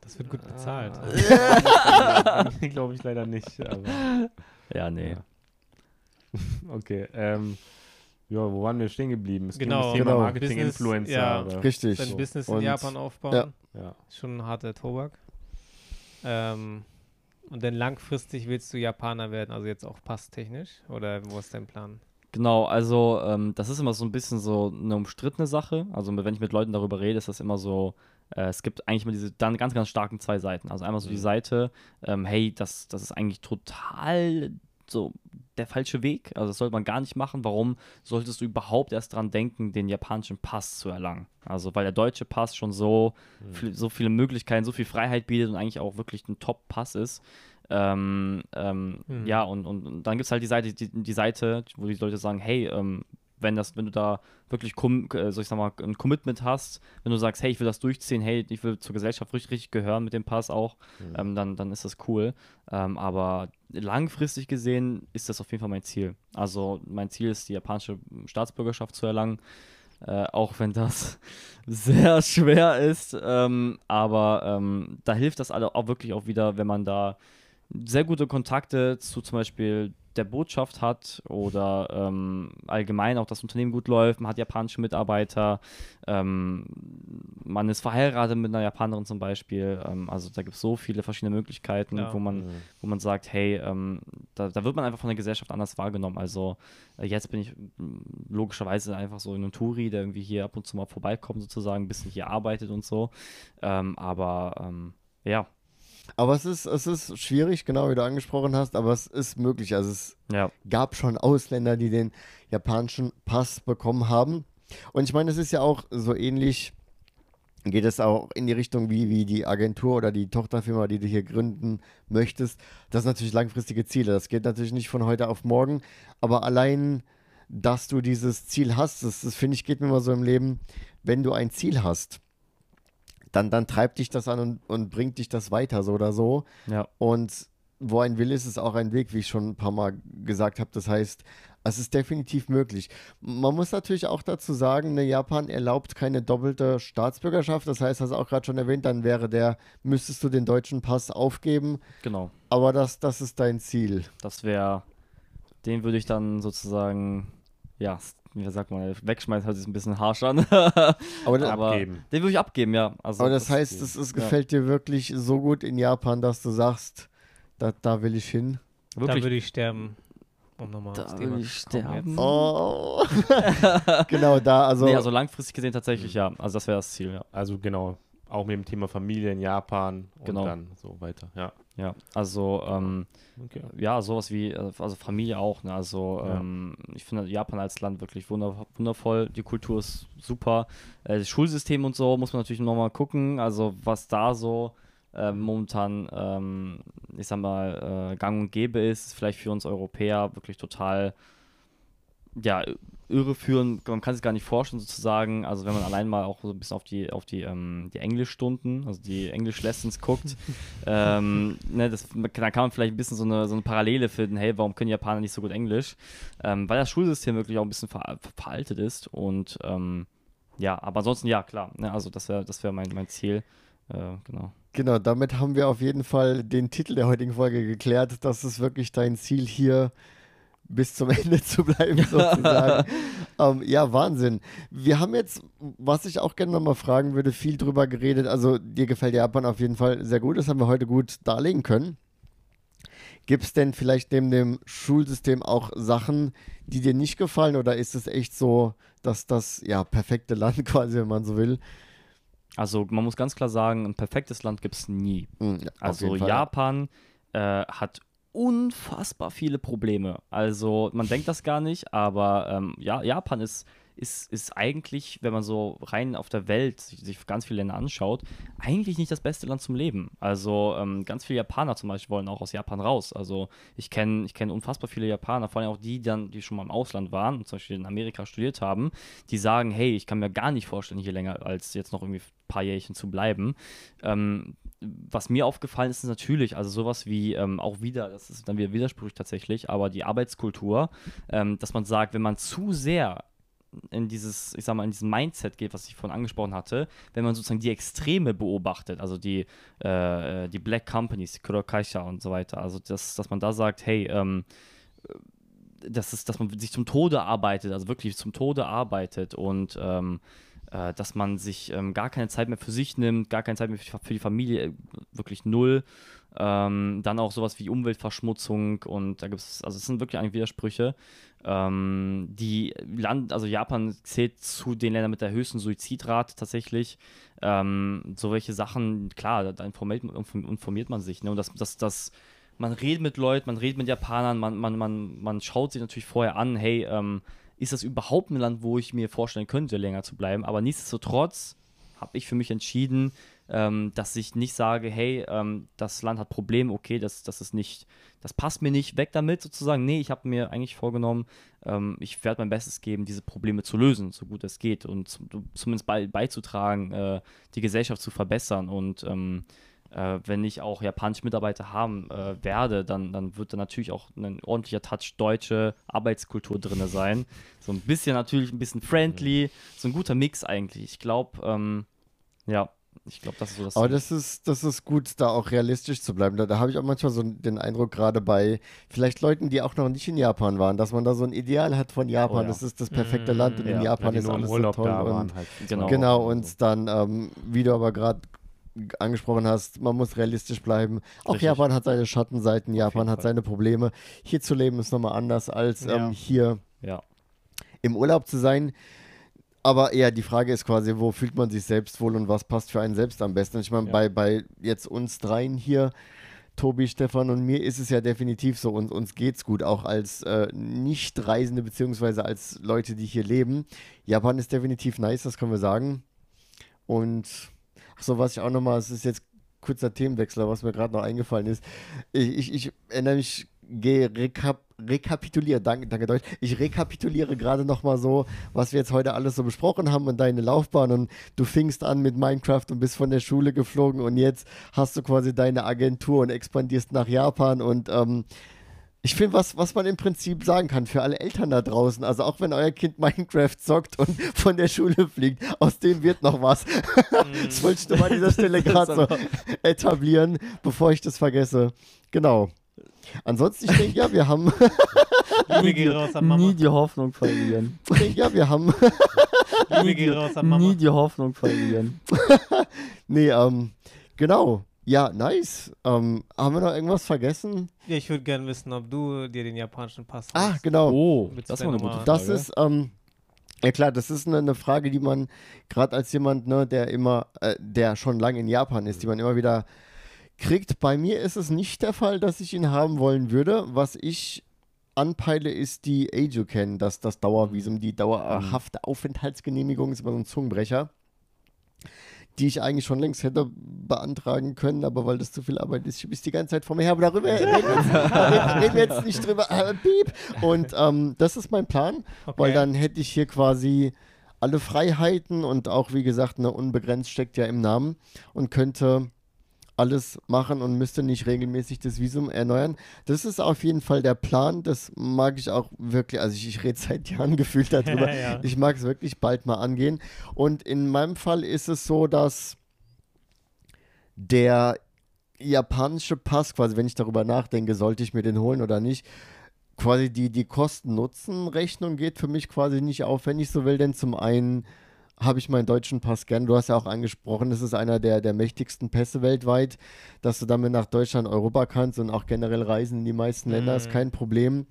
Das wird gut bezahlt. Glaube ich leider nicht, aber Ja, nee. Ja. okay. Ähm, ja, wo waren wir stehen geblieben? Es Genau. ging um das Thema Genau. Marketing-Influencer. Ja. Richtig. Sein So. Business in Und- Japan aufbauen. ja. Ja. Schon ein harter Tobak. Ähm, und dann langfristig willst du Japaner werden, also jetzt auch passtechnisch? Oder wo ist dein Plan? Genau, also ähm, das ist immer so ein bisschen so eine umstrittene Sache. Also wenn ich mit Leuten darüber rede, ist das immer so, äh, es gibt eigentlich immer diese dann ganz, ganz starken zwei Seiten. Also einmal so die Mhm. Seite, ähm, hey, das, das ist eigentlich total so der falsche Weg. Also das sollte man gar nicht machen. Warum solltest du überhaupt erst dran denken, den japanischen Pass zu erlangen? Also weil der deutsche Pass schon so, viel, so viele Möglichkeiten, so viel Freiheit bietet und eigentlich auch wirklich ein Top-Pass ist. Ähm, ähm, Mhm. Ja, und, und, und dann gibt es halt die Seite, die, die Seite, wo die Leute sagen, hey, ähm, wenn das, wenn du da wirklich com äh, so ich sag mal, ein Commitment hast, wenn du sagst, hey, ich will das durchziehen, hey, ich will zur Gesellschaft richtig, richtig gehören mit dem Pass auch, Mhm. ähm, dann, dann ist das cool. Ähm, aber langfristig gesehen ist das auf jeden Fall mein Ziel. Also mein Ziel ist, die japanische Staatsbürgerschaft zu erlangen. Äh, auch wenn das sehr schwer ist. Ähm, aber ähm, da hilft das alle auch wirklich auch wieder, wenn man da sehr gute Kontakte zu zum Beispiel der Botschaft hat oder ähm, allgemein auch das Unternehmen gut läuft, man hat japanische Mitarbeiter, ähm, man ist verheiratet mit einer Japanerin zum Beispiel. Ähm, also da gibt es so viele verschiedene Möglichkeiten, Ja. wo man Mhm. wo man sagt, hey, ähm, da, da wird man einfach von der Gesellschaft anders wahrgenommen. Also äh, jetzt bin ich mm, logischerweise einfach so ein Touri, der irgendwie hier ab und zu mal vorbeikommt sozusagen, ein bisschen hier arbeitet und so. Ähm, aber ähm, ja, Aber es ist, es ist schwierig, genau wie du angesprochen hast, aber es ist möglich. Also es ja, gab schon Ausländer, die den japanischen Pass bekommen haben. Und ich meine, es ist ja auch so ähnlich, geht es auch in die Richtung wie, wie die Agentur oder die Tochterfirma, die du hier gründen möchtest. Das sind natürlich langfristige Ziele. Das geht natürlich nicht von heute auf morgen, aber allein, dass du dieses Ziel hast, das, das finde ich, geht mir immer so im Leben, wenn du ein Ziel hast, dann, dann treibt dich das an und, und bringt dich das weiter, so oder so. ja, Und wo ein Wille ist, ist auch ein Weg, wie ich schon ein paar Mal gesagt habe. Das heißt, Es ist definitiv möglich. Man muss natürlich auch dazu sagen, ne, Japan erlaubt keine doppelte Staatsbürgerschaft. Das heißt, hast du auch gerade schon erwähnt, dann wäre der, müsstest du den deutschen Pass aufgeben. Genau. Aber das, das ist dein Ziel. Das wäre, den würde ich dann sozusagen, ja, wie sagt man, wegschmeißen hört sich ein bisschen harsch an. Aber, das, Aber abgeben. Den würde ich abgeben, ja. Also aber das, heißt, es, es gefällt dir wirklich so gut in Japan, dass du sagst, da, da will ich hin. Da wirklich, würde ich sterben. Um nochmal Da will ich sterben. Oh. genau, da, also. nee, also langfristig gesehen tatsächlich, ja. Also das wäre das Ziel, ja. Also genau, auch mit dem Thema Familie in Japan und Genau. dann so weiter. Ja. Ja, also ähm, Okay. ja, sowas wie, äh, also Familie auch, ne? Also Ja. ähm, ich finde Japan als Land wirklich wunder wundervoll, die Kultur ist super. Äh, das Schulsystem und so muss man natürlich nochmal gucken, also was da so äh, momentan, ähm, ich sag mal, äh, gang und gäbe ist, ist vielleicht für uns Europäer wirklich total, ja, irreführend, man kann sich gar nicht vorstellen sozusagen, also wenn man allein mal auch so ein bisschen auf die, auf die, ähm, die Englischstunden, also die Englisch-Lessons guckt, ähm, ne, das, da kann man vielleicht ein bisschen so eine, so eine Parallele finden, hey, warum können Japaner nicht so gut Englisch? Ähm, weil das Schulsystem wirklich auch ein bisschen ver veraltet ist und ähm, ja, aber ansonsten ja, klar, ne, also das wäre das wär mein, mein Ziel, äh, genau. Genau, damit haben wir auf jeden Fall den Titel der heutigen Folge geklärt. Das ist wirklich dein Ziel hier bis zum Ende zu bleiben, sozusagen. ähm, ja, Wahnsinn. Wir haben jetzt, was ich auch gerne nochmal fragen würde, viel drüber geredet. Also, dir gefällt Japan auf jeden Fall sehr gut. Das haben wir heute gut darlegen können. Gibt es denn vielleicht neben dem Schulsystem auch Sachen, die dir nicht gefallen? Oder ist es echt so, dass das ja perfekte Land quasi, wenn man so will? Also man muss ganz klar sagen, ein perfektes Land gibt es nie. Hm, auf Also. Japan äh, hat unfassbar viele Probleme. Also man denkt das gar nicht, aber ähm, ja, Japan ist, ist, ist eigentlich, wenn man so rein auf der Welt sich, sich ganz viele Länder anschaut, eigentlich nicht das beste Land zum Leben. Also ähm, ganz viele Japaner zum Beispiel wollen auch aus Japan raus. Also ich kenne ich kenn unfassbar viele Japaner, vor allem auch die, dann, die schon mal im Ausland waren zum Beispiel in Amerika studiert haben, die sagen, hey, ich kann mir gar nicht vorstellen, hier länger als jetzt noch irgendwie ein paar Jährchen zu bleiben. Ähm, was mir aufgefallen ist, ist natürlich, also sowas wie ähm, auch wieder, das ist dann wieder widersprüchlich tatsächlich, aber die Arbeitskultur, ähm, dass man sagt, wenn man zu sehr in dieses, ich sag mal, in diesem Mindset geht, was ich vorhin angesprochen hatte, wenn man sozusagen die Extreme beobachtet, also die, äh, die Black Companies, die Kurokaisha und so weiter, also das, dass man da sagt, hey, ähm, das ist, dass man sich zum Tode arbeitet, also wirklich zum Tode arbeitet und ähm, äh, dass man sich ähm, gar keine Zeit mehr für sich nimmt, gar keine Zeit mehr für, für die Familie, äh, wirklich null. Ähm, dann auch sowas wie Umweltverschmutzung und da gibt es, also es sind wirklich eigentlich Widersprüche. Ähm, die Land, also Japan zählt zu den Ländern mit der höchsten Suizidrate tatsächlich. Ähm, so welche Sachen, klar, da, informiert, informiert man sich. Ne? Und das, das, das, man redet mit Leuten, man redet mit Japanern, man, man, man, man schaut sich natürlich vorher an, hey, ähm, ist das überhaupt ein Land, wo ich mir vorstellen könnte, länger zu bleiben? Aber nichtsdestotrotz habe ich für mich entschieden, ähm, dass ich nicht sage, hey, ähm, das Land hat Probleme, okay, das, das ist nicht, das passt mir nicht, weg damit sozusagen. Nee, ich habe mir eigentlich vorgenommen, ähm, ich werde mein Bestes geben, diese Probleme zu lösen, so gut es geht und zum, zumindest bei, beizutragen, äh, die Gesellschaft zu verbessern und ähm, äh, wenn ich auch japanische Mitarbeiter haben äh, werde, dann, dann wird da natürlich auch ein ordentlicher Touch deutsche Arbeitskultur drin sein. So ein bisschen natürlich ein bisschen friendly, so ein guter Mix eigentlich. Ich glaube, ähm, ja, ich glaube, das ist so das. Aber das ist, das ist gut, da auch realistisch zu bleiben. Da, da habe ich auch manchmal so den Eindruck, gerade bei vielleicht Leuten, die auch noch nicht in Japan waren, dass man da so ein Ideal hat von Japan. Oh ja. Das ist das perfekte Mm, Land und in Ja, Japan die ist alles Urlaub so toll. da und, halt. Genau. Genau, und dann, ähm, wie du aber gerade angesprochen hast, man muss realistisch bleiben. Auch Richtig. Japan hat seine Schattenseiten, Japan hat seine Probleme. Hier zu leben ist nochmal anders als Ja. ähm, hier Ja. im Urlaub zu sein. Aber eher die Frage ist quasi, wo fühlt man sich selbst wohl und was passt für einen selbst am besten? Ich meine, Ja. bei, bei jetzt uns dreien hier, Tobi, Stefan und mir, ist es ja definitiv so. Und uns geht's gut, auch als äh, Nicht-Reisende beziehungsweise als Leute, die hier leben. Japan ist definitiv nice, das können wir sagen. Und so, was ich auch nochmal, es ist jetzt kurzer Themenwechsel, was mir gerade noch eingefallen ist. Ich, ich, ich erinnere mich, gehe rekap rekapituliere, danke, danke Deutsch, ich rekapituliere gerade nochmal so, was wir jetzt heute alles so besprochen haben und deine Laufbahn und du fingst an mit Minecraft und bist von der Schule geflogen und jetzt hast du quasi deine Agentur und expandierst nach Japan und ähm, Ich finde, was, was man im Prinzip sagen kann für alle Eltern da draußen, also auch wenn euer Kind Minecraft zockt und von der Schule fliegt, aus dem wird noch was. das wollte ich nur mal an dieser Stelle gerade so etablieren, bevor ich das vergesse. Genau. Ansonsten, ich denke, ja, wir haben. Liebe geht raus an Mama. Nie die Hoffnung verlieren. Ich denke, ja, wir haben. Liebe geht raus an Mama. Nie die Hoffnung verlieren. nee, ähm, genau. Ja, nice. Ähm, haben wir noch irgendwas vergessen? Ja, ich würde gerne wissen, ob du dir den japanischen Pass Ah, hast. genau. Oh, das war eine gute. Frage. Das ist, ähm, ja klar, das ist eine, eine Frage, die man, gerade als jemand, ne, der immer, äh, der schon lange in Japan ist, die man immer wieder kriegt. Bei mir ist es nicht der Fall, dass ich ihn haben wollen würde. Was ich anpeile, ist die Ajuken, das, das Dauervisum, die dauerhafte Aufenthaltsgenehmigung, ist immer so ein Zungenbrecher, die ich eigentlich schon längst hätte beantragen können, aber weil das zu viel Arbeit ist, ich es die ganze Zeit vor mir her, aber darüber reden wir jetzt, reden wir jetzt nicht drüber. Äh, piep. Und ähm, das ist mein Plan, Okay. weil dann hätte ich hier quasi alle Freiheiten und auch, wie gesagt, eine unbegrenzt steckt ja im Namen und könnte alles machen und müsste nicht regelmäßig das Visum erneuern. Das ist auf jeden Fall der Plan. Das mag ich auch wirklich, also ich, ich rede seit Jahren gefühlt darüber. Ja. Ich mag es wirklich bald mal angehen. Und in meinem Fall ist es so, dass der japanische Pass, quasi wenn ich darüber nachdenke, sollte ich mir den holen oder nicht, quasi die, die Kosten-Nutzen-Rechnung geht für mich quasi nicht auf, wenn ich so will, denn zum einen habe ich meinen deutschen Pass gern. Du hast ja auch angesprochen, das ist einer der, der mächtigsten Pässe weltweit, dass du damit nach Deutschland, Europa kannst und auch generell reisen in die meisten Länder ist Mhm. kein Problem.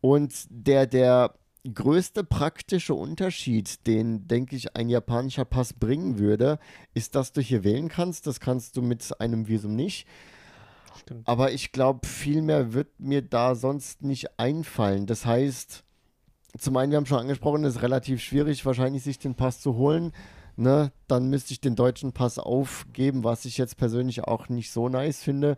Und der, der größte praktische Unterschied, den, denke ich, ein japanischer Pass bringen würde, ist, dass du hier wählen kannst. Das kannst du mit einem Visum nicht. Stimmt. Aber ich glaube, viel mehr wird mir da sonst nicht einfallen. Das heißt, zum einen, wir haben schon angesprochen, es ist relativ schwierig, wahrscheinlich sich den Pass zu holen. Ne? Dann müsste ich den deutschen Pass aufgeben, was ich jetzt persönlich auch nicht so nice finde.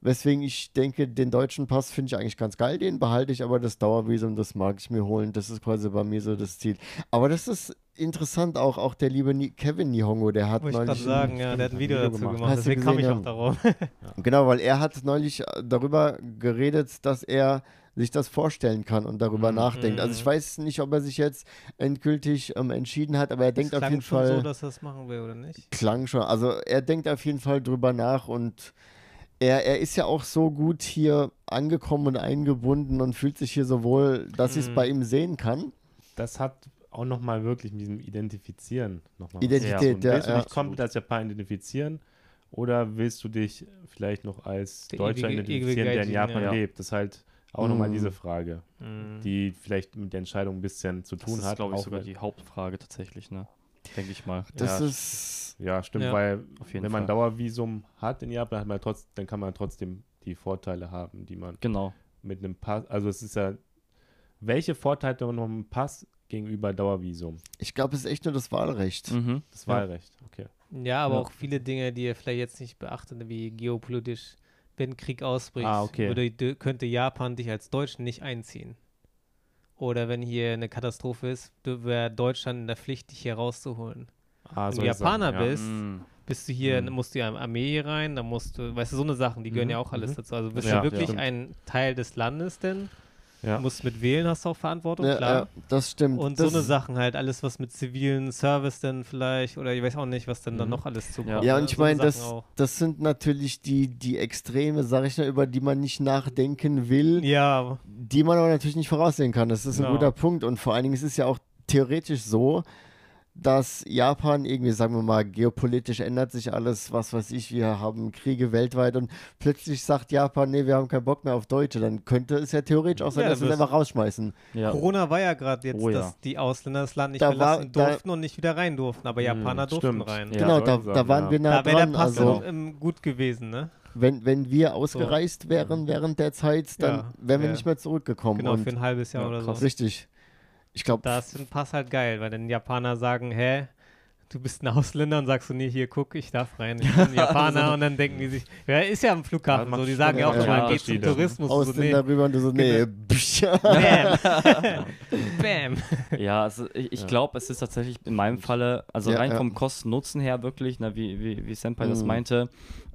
Weswegen ich denke, den deutschen Pass finde ich eigentlich ganz geil, den behalte ich, aber das Dauervisum, das mag ich mir holen. Das ist quasi bei mir so das Ziel. Aber das ist interessant auch, auch der liebe Ni Kevin Nihongo, der hat Wollte ich gerade neulich sagen, ja, der hat ein Video Video dazu gemacht. gemacht, deswegen kam ich gesehen, auch darauf. Genau, weil er hat neulich äh, darüber geredet, dass er sich das vorstellen kann und darüber Mhm. nachdenkt. Also ich Mhm. weiß nicht, ob er sich jetzt endgültig ähm, entschieden hat, aber er denkt Es auf klang jeden schon Fall. so, dass er es machen will, oder nicht? klang schon. Also er denkt auf jeden Fall drüber nach und er, er ist ja auch so gut hier angekommen und eingebunden und fühlt sich hier so wohl, dass ich es Mhm. bei ihm sehen kann. Das hat auch nochmal wirklich mit diesem Identifizieren nochmal. Identität, ja, Willst du ja. dich komplett als Japaner identifizieren oder willst du dich vielleicht noch als Der Deutscher ewige- identifizieren, ewige der in Japan ja. lebt? Das ist halt auch nochmal Mhm. diese Frage, Mhm. die vielleicht mit der Entscheidung ein bisschen zu Das tun ist, hat. glaube ich, sogar die Hauptfrage tatsächlich, ne? Denke ich mal. Das Ja, ist. Ja, stimmt, Ja. weil Auf jeden wenn man Fall. Dauervisum hat in Japan, hat man trotz, dann kann man trotzdem die Vorteile haben, die man Genau. mit einem Pass, also es ist ja, welche Vorteile hat man noch einem Pass gegenüber Dauervisum? Ich glaube, es ist echt nur das Wahlrecht. Mhm. Das Ja. Wahlrecht, okay. Ja, aber Ja. auch viele Dinge, die ihr vielleicht jetzt nicht beachtet, wie geopolitisch, wenn Krieg ausbricht, Ah, okay. würde, könnte Japan dich als Deutschen nicht einziehen. Oder wenn hier eine Katastrophe ist, wäre Deutschland in der Pflicht, dich hier rauszuholen. Ah, Wenn du Japaner ja. bist, Mhm. bist du hier, Mhm. musst du ja in Armee hier rein, dann musst du, weißt du, so eine Sachen, die gehören Mhm, ja auch alles mhm. dazu. Also bist Ja, du wirklich stimmt. ein Teil des Landes denn? Ja. Musst mit wählen, hast du auch Verantwortung, Ja, klar. ja, das stimmt. Und das so eine Sachen halt, alles was mit zivilen Service dann vielleicht, oder ich weiß auch nicht, was denn dann Mhm. noch alles zukommt. Ja. Ja, und ich So eine meine, das, auch. das sind natürlich die, die Extreme, sag ich mal, über die man nicht nachdenken will, Ja, die man aber natürlich nicht voraussehen kann. Das ist ein Genau. guter Punkt. Und vor allen Dingen ist es ja auch theoretisch so, dass Japan irgendwie, sagen wir mal, geopolitisch ändert sich alles, was weiß ich, wir haben Kriege weltweit und plötzlich sagt Japan, nee, wir haben keinen Bock mehr auf Deutsche, dann könnte es ja theoretisch auch sein, Ja, dass sie es wirst- einfach rausschmeißen. Ja. Corona war ja gerade jetzt, Oh ja. dass die Ausländer das Land nicht Da verlassen war- da- durften und nicht wieder rein durften, aber Japaner Mhm, durften stimmt. rein. Ja. genau, da, da waren ja. wir nah Da wäre der dran. Pass Also, gut gewesen, ne? wenn, wenn wir ausgereist wären während der Zeit, dann Ja, wären wir ja. nicht mehr zurückgekommen. Genau, und für ein halbes Jahr Ja, oder krass. so. Richtig. Ich glaube, Da ist ein Pass halt geil, weil dann Japaner sagen, hä, du bist ein Ausländer und sagst du, nee, hier, guck, ich darf rein, ich bin Japaner und dann denken die sich, ja, ist ja am Flughafen Ja, so, die sagen ja auch schon immer, ja geht zum. Tourismus. So, nee, Ausländer rüber und du so, nee, psch. bam. bam. Ja, also ich, ich Ja. glaube, es ist tatsächlich in meinem Falle, also Ja, rein ja. vom Kosten-Nutzen her wirklich, ne, wie, wie, wie Senpai das Mhm. meinte,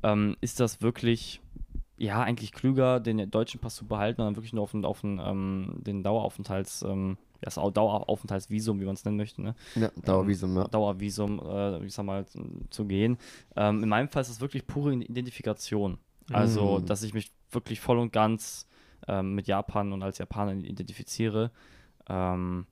ähm, ist das wirklich ja, eigentlich klüger, den deutschen Pass zu behalten und dann wirklich nur auf den, auf den, ähm, den Daueraufenthalts, ähm, ja, das Daueraufenthaltsvisum, wie man es nennen möchte, ne? Ja, Dauervisum, ja. Dauervisum, äh, ich sag mal, zu gehen. Ähm, in meinem Fall ist es wirklich pure Identifikation. Also, Mm. dass ich mich wirklich voll und ganz ähm, mit Japan und als Japaner identifiziere. Ähm,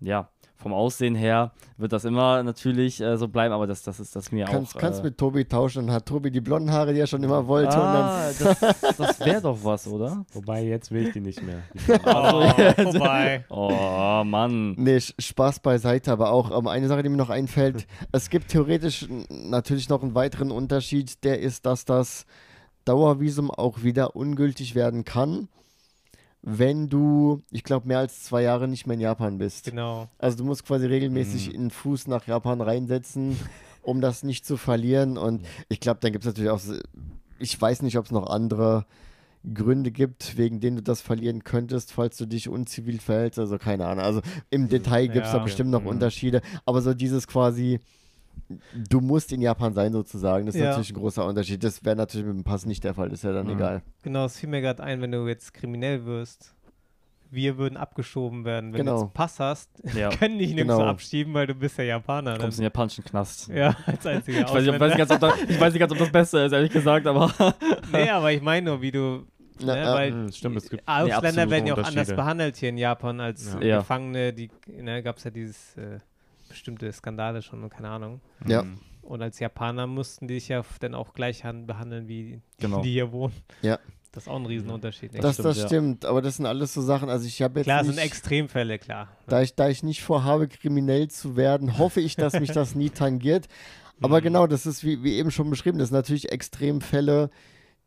ja, vom Aussehen her wird das immer natürlich äh, so bleiben, aber das, das ist das mir Kannst, auch. kannst äh, mit Tobi tauschen, dann hat Tobi die blonden Haare, die er schon immer wollte. Und dann, ah, das, das wäre doch was, oder? Wobei, jetzt will ich die nicht mehr. Oh, vorbei. Oh, Mann. nee, Spaß beiseite, aber auch ähm, eine Sache, die mir noch einfällt. es gibt theoretisch natürlich noch einen weiteren Unterschied, der ist, dass das Dauervisum auch wieder ungültig werden kann, wenn du, ich glaube, mehr als zwei Jahre nicht mehr in Japan bist. Genau. Also du musst quasi regelmäßig einen Fuß nach Japan reinsetzen, um das nicht zu verlieren. Und ich glaube, dann gibt es natürlich auch, so- ich weiß nicht, ob es noch andere Gründe gibt, wegen denen du das verlieren könntest, falls du dich unzivil verhältst. Also keine Ahnung. Also im Detail gibt es da Ja. bestimmt noch Mhm. Unterschiede. Aber so dieses quasi, du musst in Japan sein sozusagen, das ist Ja. natürlich ein großer Unterschied. Das wäre natürlich mit dem Pass nicht der Fall, ist ja dann Mhm. egal. Genau, es fiel mir gerade ein, wenn du jetzt kriminell wirst. Wir würden abgeschoben werden. Wenn du Genau. jetzt einen Pass hast, Ja. können dich nirgendwo Genau. abschieben, weil du bist ja Japaner. Du kommst in den japanischen Knast. Ja, als einziger Ich weiß, nicht, ob- weiß Ausländer. nicht da, ich weiß nicht ganz, ob das Beste ist, ehrlich gesagt, aber. Nee, aber ich meine nur, wie du. Na, ne, weil Hm, stimmt, es gibt Ausländer werden ja auch anders behandelt hier in Japan als Ja. Gefangene. Die, ne, gab es ja dieses äh, bestimmte Skandale schon, keine Ahnung. Ja. Mhm. Und als Japaner mussten die dich ja dann auch gleich han- behandeln, wie Genau. die hier wohnen. Ja. Das ist auch ein Riesenunterschied. Das, stimmt, das ja. stimmt, aber das sind alles so Sachen, also ich habe jetzt Klar, nicht, sind Extremfälle, klar. Da ich, da ich nicht vorhabe, kriminell zu werden, hoffe ich, dass mich das nie tangiert. Aber Mhm. genau, das ist wie, wie eben schon beschrieben, das sind natürlich Extremfälle,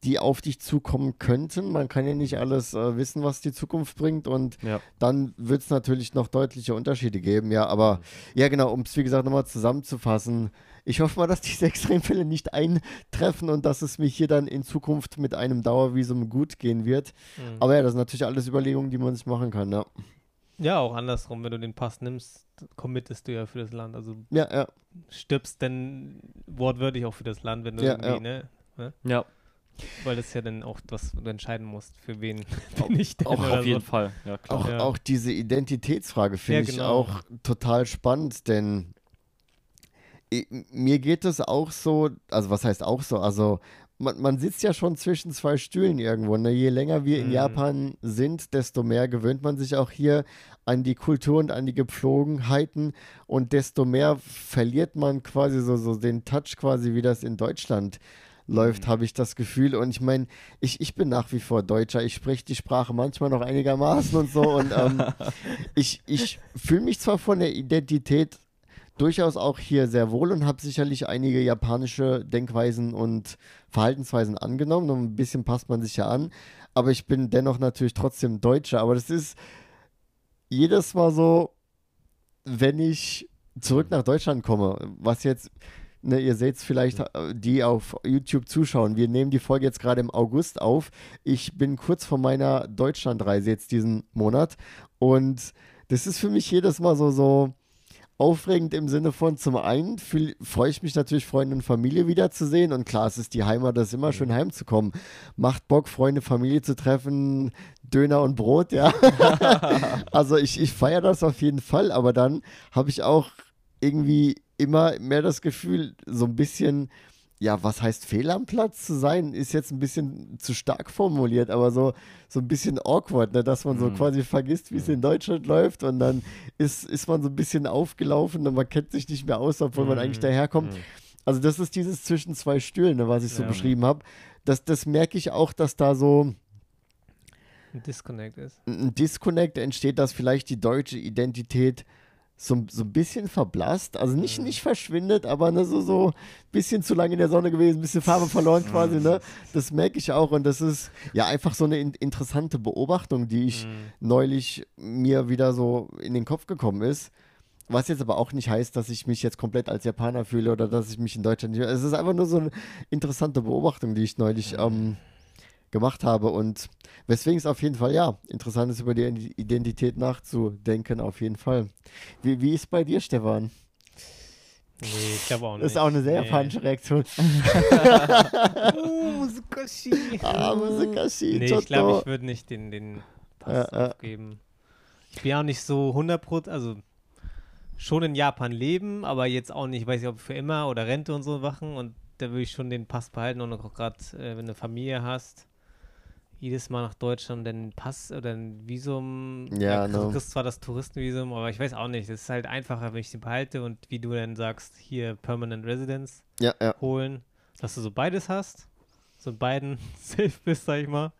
die auf dich zukommen könnten. Man kann ja nicht alles äh, wissen, was die Zukunft bringt und Ja. dann wird es natürlich noch deutliche Unterschiede geben. Ja, aber ja genau, um es wie gesagt nochmal zusammenzufassen, ich hoffe mal, dass diese Extremfälle nicht eintreffen und dass es mir hier dann in Zukunft mit einem Dauervisum gut gehen wird. Mhm. Aber ja, das sind natürlich alles Überlegungen, die man sich machen kann. Ja, Ja, auch andersrum, wenn du den Pass nimmst, committest du ja für das Land. Also ja, ja. stirbst denn wortwörtlich auch für das Land, wenn du Ja, irgendwie, ja. ne? Ja, Weil das ist ja dann auch, was du entscheiden musst, für wen bin ich denn auch oder auf jeden so. Fall. Ja, klar. Auch, Ja. auch diese Identitätsfrage finde Ja, ich genau. auch total spannend, denn mir geht es auch so, also was heißt auch so, also man, man sitzt ja schon zwischen zwei Stühlen irgendwo. Ne? Je länger wir in Mhm. Japan sind, desto mehr gewöhnt man sich auch hier an die Kultur und an die Gepflogenheiten und desto mehr verliert man quasi so, so den Touch quasi, wie das in Deutschland läuft, habe ich das Gefühl. Und ich meine, ich, ich bin nach wie vor Deutscher. Ich spreche die Sprache manchmal noch einigermaßen und so. Und ähm, ich, ich fühle mich zwar von der Identität durchaus auch hier sehr wohl und habe sicherlich einige japanische Denkweisen und Verhaltensweisen angenommen. Und ein bisschen passt man sich ja an. Aber ich bin dennoch natürlich trotzdem Deutscher. Aber das ist jedes Mal so, wenn ich zurück nach Deutschland komme, was jetzt, ne, ihr seht es vielleicht, äh, die auf YouTube zuschauen. Wir nehmen die Folge jetzt gerade im August auf. Ich bin kurz vor meiner Deutschlandreise jetzt diesen Monat. Und das ist für mich jedes Mal so, so aufregend im Sinne von, zum einen freue ich mich natürlich, Freunde und Familie wiederzusehen. Und klar, es ist die Heimat, das ist immer schön heimzukommen. Macht Bock, Freunde, Familie zu treffen, Döner und Brot, ja. also ich, ich feiere das auf jeden Fall, aber dann habe ich auch irgendwie immer mehr das Gefühl, so ein bisschen, ja, was heißt fehl am Platz zu sein, ist jetzt ein bisschen zu stark formuliert, aber so, so ein bisschen awkward, ne, dass man so Mhm. quasi vergisst, wie es in Deutschland läuft und dann ist, ist man so ein bisschen aufgelaufen und man kennt sich nicht mehr aus, obwohl man eigentlich Mhm. daherkommt. Mhm. Also das ist dieses zwischen zwei Stühlen, ne, was ich so Ja. beschrieben habe. Das, das merke ich auch, dass da so Ein Disconnect ist. ein Disconnect entsteht, dass vielleicht die deutsche Identität so, so ein bisschen verblasst. Also nicht, Mhm. nicht verschwindet, aber ne, so, so ein bisschen zu lange in der Sonne gewesen, ein bisschen Farbe verloren quasi. Ne? Das merke ich auch und das ist ja einfach so eine in interessante Beobachtung, die ich Mhm. neulich mir wieder so in den Kopf gekommen ist. Was jetzt aber auch nicht heißt, dass ich mich jetzt komplett als Japaner fühle oder dass ich mich in Deutschland nicht. Es ist einfach nur so eine interessante Beobachtung, die ich neulich ähm, gemacht habe und weswegen es auf jeden Fall ja interessant ist, über die Identität nachzudenken, auf jeden Fall. Wie, wie ist bei dir, Stefan? Nee, ich glaube auch nicht. Das ist auch eine sehr nee. japanische Reaktion. Oh, Musukashi. ah, Musukashi, Nee, ich glaube, ich würde nicht den, den Pass ja. aufgeben. Ich bin auch nicht so 100 also schon in Japan leben, aber jetzt auch nicht, weiß ich, ob für immer oder Rente und so machen und da würde ich schon den Pass behalten und auch gerade, äh, wenn du eine Familie hast, jedes Mal nach Deutschland den Pass oder ein Visum. Ja, du no. kriegst zwar das Touristenvisum, aber ich weiß auch nicht, es ist halt einfacher, wenn ich den behalte und wie du dann sagst, hier Permanent Residence Ja, ja. holen, dass du so beides hast, so beiden safe bist, sag ich mal.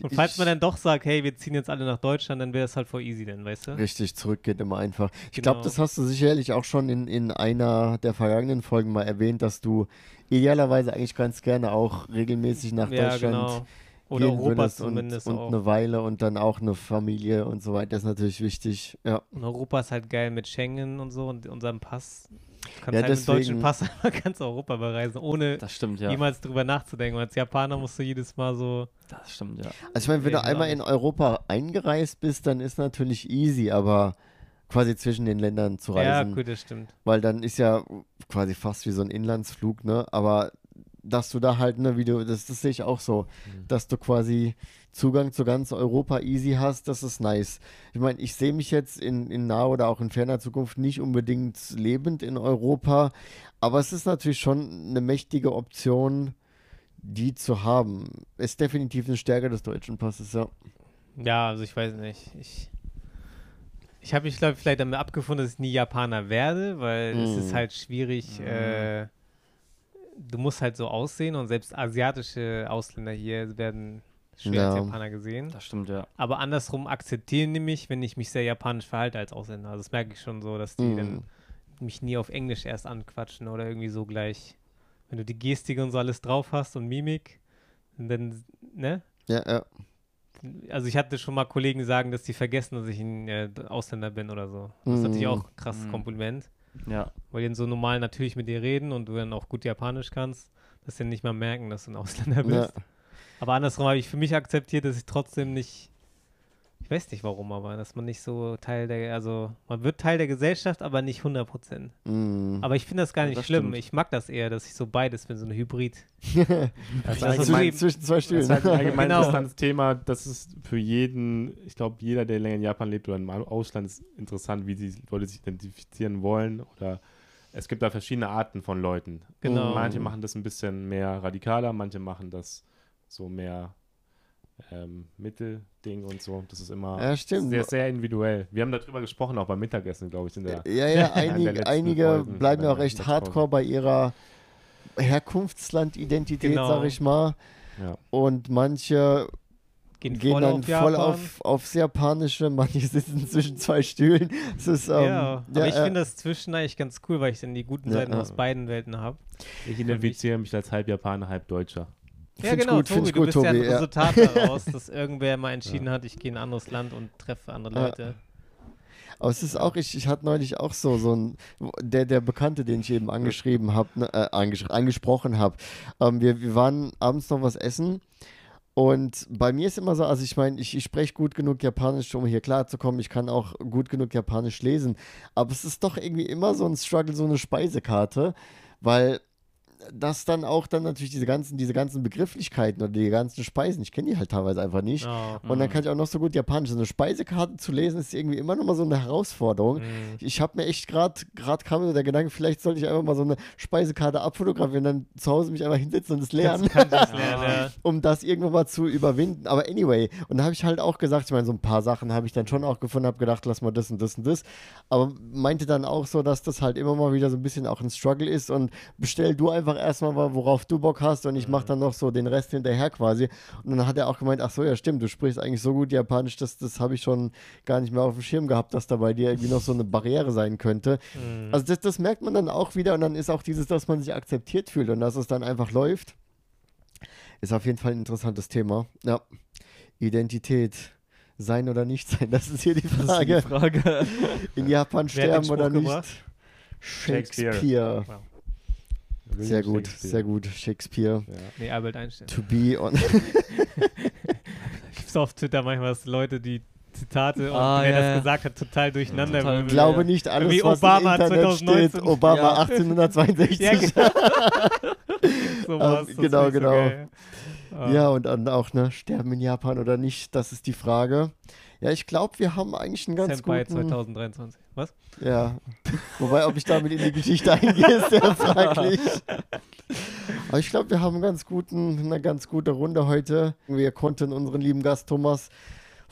Und falls man dann doch sagt, hey, wir ziehen jetzt alle nach Deutschland, dann wäre es halt voll easy dann, weißt du? Richtig, zurück geht immer einfach. Ich glaube, Genau. das hast du sicherlich auch schon in, in einer der vergangenen Folgen mal erwähnt, dass du idealerweise eigentlich ganz gerne auch regelmäßig nach ja, Deutschland genau. Oder gehen Europa würdest zumindest und, und auch. eine Weile und dann auch eine Familie und so weiter. Das ist natürlich wichtig. Ja, Und Europa ist halt geil mit Schengen und so und unserem Pass. Du kannst Ja, halt mit dem deutschen deswegen- Pass einfach ganz Europa bereisen, ohne Das stimmt, ja. jemals drüber nachzudenken. Und als Japaner musst du jedes Mal so. Das stimmt, ja. also ich meine, wenn du einmal in Europa eingereist bist, dann ist natürlich easy, aber quasi zwischen den Ländern zu Ja, reisen, gut, das stimmt. weil dann ist ja quasi fast wie so ein Inlandsflug, ne? Aber dass du da halt, ne, wie du, das, das sehe ich auch so, dass du quasi Zugang zu ganz Europa easy hast, das ist nice. Ich meine, ich sehe mich jetzt in, in naher oder auch in ferner Zukunft nicht unbedingt lebend in Europa, aber es ist natürlich schon eine mächtige Option, die zu haben. Ist definitiv eine Stärke des deutschen Passes, ja. Ja, also ich weiß nicht. Ich, ich habe mich, glaube ich, vielleicht damit abgefunden, dass ich nie Japaner werde, weil es ist Mm. halt schwierig. Äh, du musst halt so aussehen und selbst asiatische Ausländer hier werden schwer als Ja. Japaner gesehen. Das stimmt, ja. Aber andersrum akzeptieren die mich, wenn ich mich sehr japanisch verhalte als Ausländer. Also das merke ich schon so, dass die Mm. dann mich nie auf Englisch erst anquatschen oder irgendwie so gleich. Wenn du die Gestik und so alles drauf hast und Mimik, und dann, ne? Ja, ja. Also ich hatte schon mal Kollegen die sagen, dass die vergessen, dass ich ein äh, Ausländer bin oder so. Das ist Mm. natürlich auch ein krasses Mm. Kompliment. Ja, Weil die dann so normal natürlich mit dir reden und du dann auch gut Japanisch kannst, dass sie nicht mal merken, dass du ein Ausländer ja. bist. Aber andersrum habe ich für mich akzeptiert, dass ich trotzdem nicht, ich weiß nicht warum, aber dass man nicht so Teil der, also man wird Teil der Gesellschaft, aber nicht 100 Prozent. Mm. Aber ich finde das gar Ja, nicht das schlimm. stimmt. Ich mag das eher, dass ich so beides bin, so ein Hybrid. Das ist Also allgemein, zwischen- zwei das Stühlen. ist halt ein allgemein Genau. interessantes Thema. Das ist für jeden, ich glaube, jeder, der länger in Japan lebt oder im Ausland, ist interessant, wie die Leute sich identifizieren wollen. Oder es gibt da verschiedene Arten von Leuten. Genau. Manche machen das ein bisschen mehr radikaler, manche machen das so mehr ähm, Mittelding und so. Das ist immer Ja, stimmt. sehr, sehr individuell. Wir haben darüber gesprochen, auch beim Mittagessen, glaube ich, in der Ja, ja, einige, einige Folgen bleiben ja auch recht hardcore bei ihrer Herkunftslandidentität, Genau. sag ich mal. ja. Und manche Gehen, gehen voll dann auf voll auf, aufs Japanische, manche sitzen zwischen zwei Stühlen. Das ist, ähm, ja, aber ich äh, finde das zwischen eigentlich ganz cool, weil ich dann die guten Ja, Seiten ja. aus beiden Welten habe. Ich identifiziere mich als halb Japaner, halb Deutscher. Ja, Find's genau, gut, Tobi, du gut, bist ja ein Tobi, ja. Resultat daraus, dass irgendwer mal entschieden hat, ich gehe in ein anderes Land und treffe andere Ja. Leute. Aber es ist auch, ich, ich hatte neulich auch so, so ein, der, der Bekannte, den ich eben angeschrieben habe, ne, äh, angesch angesprochen habe. Ähm, wir, wir waren abends noch was essen und bei mir ist immer so, also ich meine, ich, ich spreche gut genug Japanisch, um hier klarzukommen. Ich kann auch gut genug Japanisch lesen. Aber es ist doch irgendwie immer so ein Struggle, so eine Speisekarte, weil das dann auch dann natürlich diese ganzen, diese ganzen Begrifflichkeiten oder die ganzen Speisen, ich kenne die halt teilweise einfach nicht. Oh. Und dann kann ich auch noch so gut Japanisch. So eine Speisekarte zu lesen ist irgendwie immer noch mal so eine Herausforderung. Mhm. Ich habe mir echt gerade, gerade kam mir so der Gedanke, vielleicht sollte ich einfach mal so eine Speisekarte abfotografieren, dann zu Hause mich einfach hinsetzen und lernen, Kann das lernen, um das irgendwann mal zu überwinden. Aber anyway, und da habe ich halt auch gesagt, ich meine, so ein paar Sachen habe ich dann schon auch gefunden, habe gedacht, lass mal das und das und das. Aber meinte dann auch so, dass das halt immer mal wieder so ein bisschen auch ein Struggle ist und bestell du einfach erstmal, mal, worauf du Bock hast und ich mache dann noch so den Rest hinterher quasi. Und dann hat er auch gemeint, ach so, ja stimmt, du sprichst eigentlich so gut Japanisch, das, das habe ich schon gar nicht mehr auf dem Schirm gehabt, dass da bei dir irgendwie noch so eine Barriere sein könnte. Mhm. Also das, das merkt man dann auch wieder und dann ist auch dieses, dass man sich akzeptiert fühlt und dass es dann einfach läuft. Ist auf jeden Fall ein interessantes Thema. Ja. Identität. Sein oder nicht sein, das ist hier die Frage. Die Frage. In Japan sterben oder nicht? gebracht? Shakespeare. Shakespeare. Wow. Sehr William gut, Shakespeare. sehr gut. Shakespeare. Ja. Nee, Albert Einstein. To be on. Gibt's auf Twitter manchmal dass Leute, die Zitate und Ah, wer ja, das ja. gesagt hat, total durcheinander. Total. Ich wir- glaube nicht alles, Wie was Obama im Internet 2019. steht. Obama Ja. 1862. Ja, so war's, Ähm, das genau, ich so genau. geil. Ah. Ja, und dann auch, ne, sterben in Japan oder nicht, das ist die Frage. Ja, ich glaube, wir haben eigentlich einen ganz Senpai guten... 2023. Was? Ja, wobei, ob ich damit in die Geschichte eingehe, ist sehr fraglich. Aber ich glaube, wir haben einen ganz guten, eine ganz gute Runde heute. Wir konnten unseren lieben Gast Thomas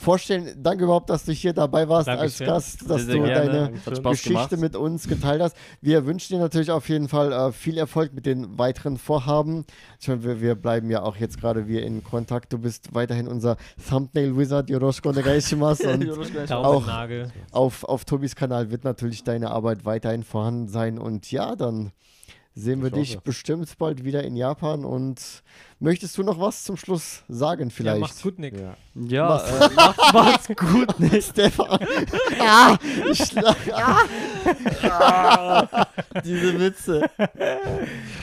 vorstellen. Danke überhaupt, dass du hier dabei warst Dankeschön. als Gast, dass Sehr, sehr du gerne. deine Geschichte gemacht. mit uns geteilt hast. Wir wünschen dir natürlich auf jeden Fall äh, viel Erfolg mit den weiteren Vorhaben. Ich meine, wir, wir bleiben ja auch jetzt gerade wir in Kontakt. Du bist weiterhin unser Thumbnail Wizard, Yoroshiku onegaishimasu. und Daumennagel. auf, auf Tobis Kanal wird natürlich deine Arbeit weiterhin vorhanden sein. Und ja, dann sehen wir Ich dich hoffe. bestimmt bald wieder in Japan. Und möchtest du noch was zum Schluss sagen Ja, vielleicht? mach's gut, Nick. Ja. Ja, Was? äh, macht's, macht's gut. Stefan. ah, ich schlag, ah. Diese Witze.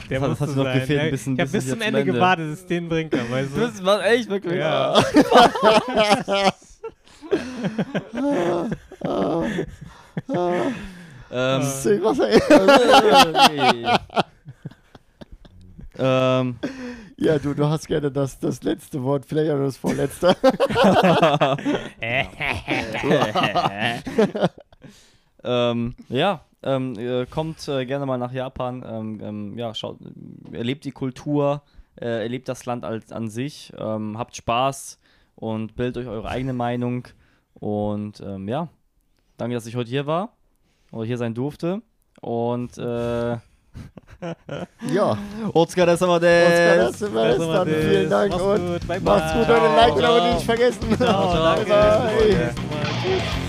Der Das hat so noch gefehlt, ein Ja, bisschen- ich habe bisschen bis zum Ende gewartet, dass es den bringt, dann, weißt du? Das war echt wirklich. Ja. Ähm, Sing was er- nee. ähm, ja, du, du hast gerne das, das letzte Wort, vielleicht auch das vorletzte. ähm, ja, ähm, äh, kommt äh, gerne mal nach Japan. Ähm, ähm, ja, schaut, erlebt die Kultur, äh, erlebt das Land als, an sich, ähm, habt Spaß und bildet euch eure eigene Meinung. Und ähm, ja, danke, dass ich heute hier war oder hier sein durfte. Und äh, ja, desu. das war es dann. Vielen Dank Mach's und gut. Bye, bye. macht's gut, Leute. Like und Ciao. Abo nicht vergessen. Ciao, Bye, danke. bye. Bis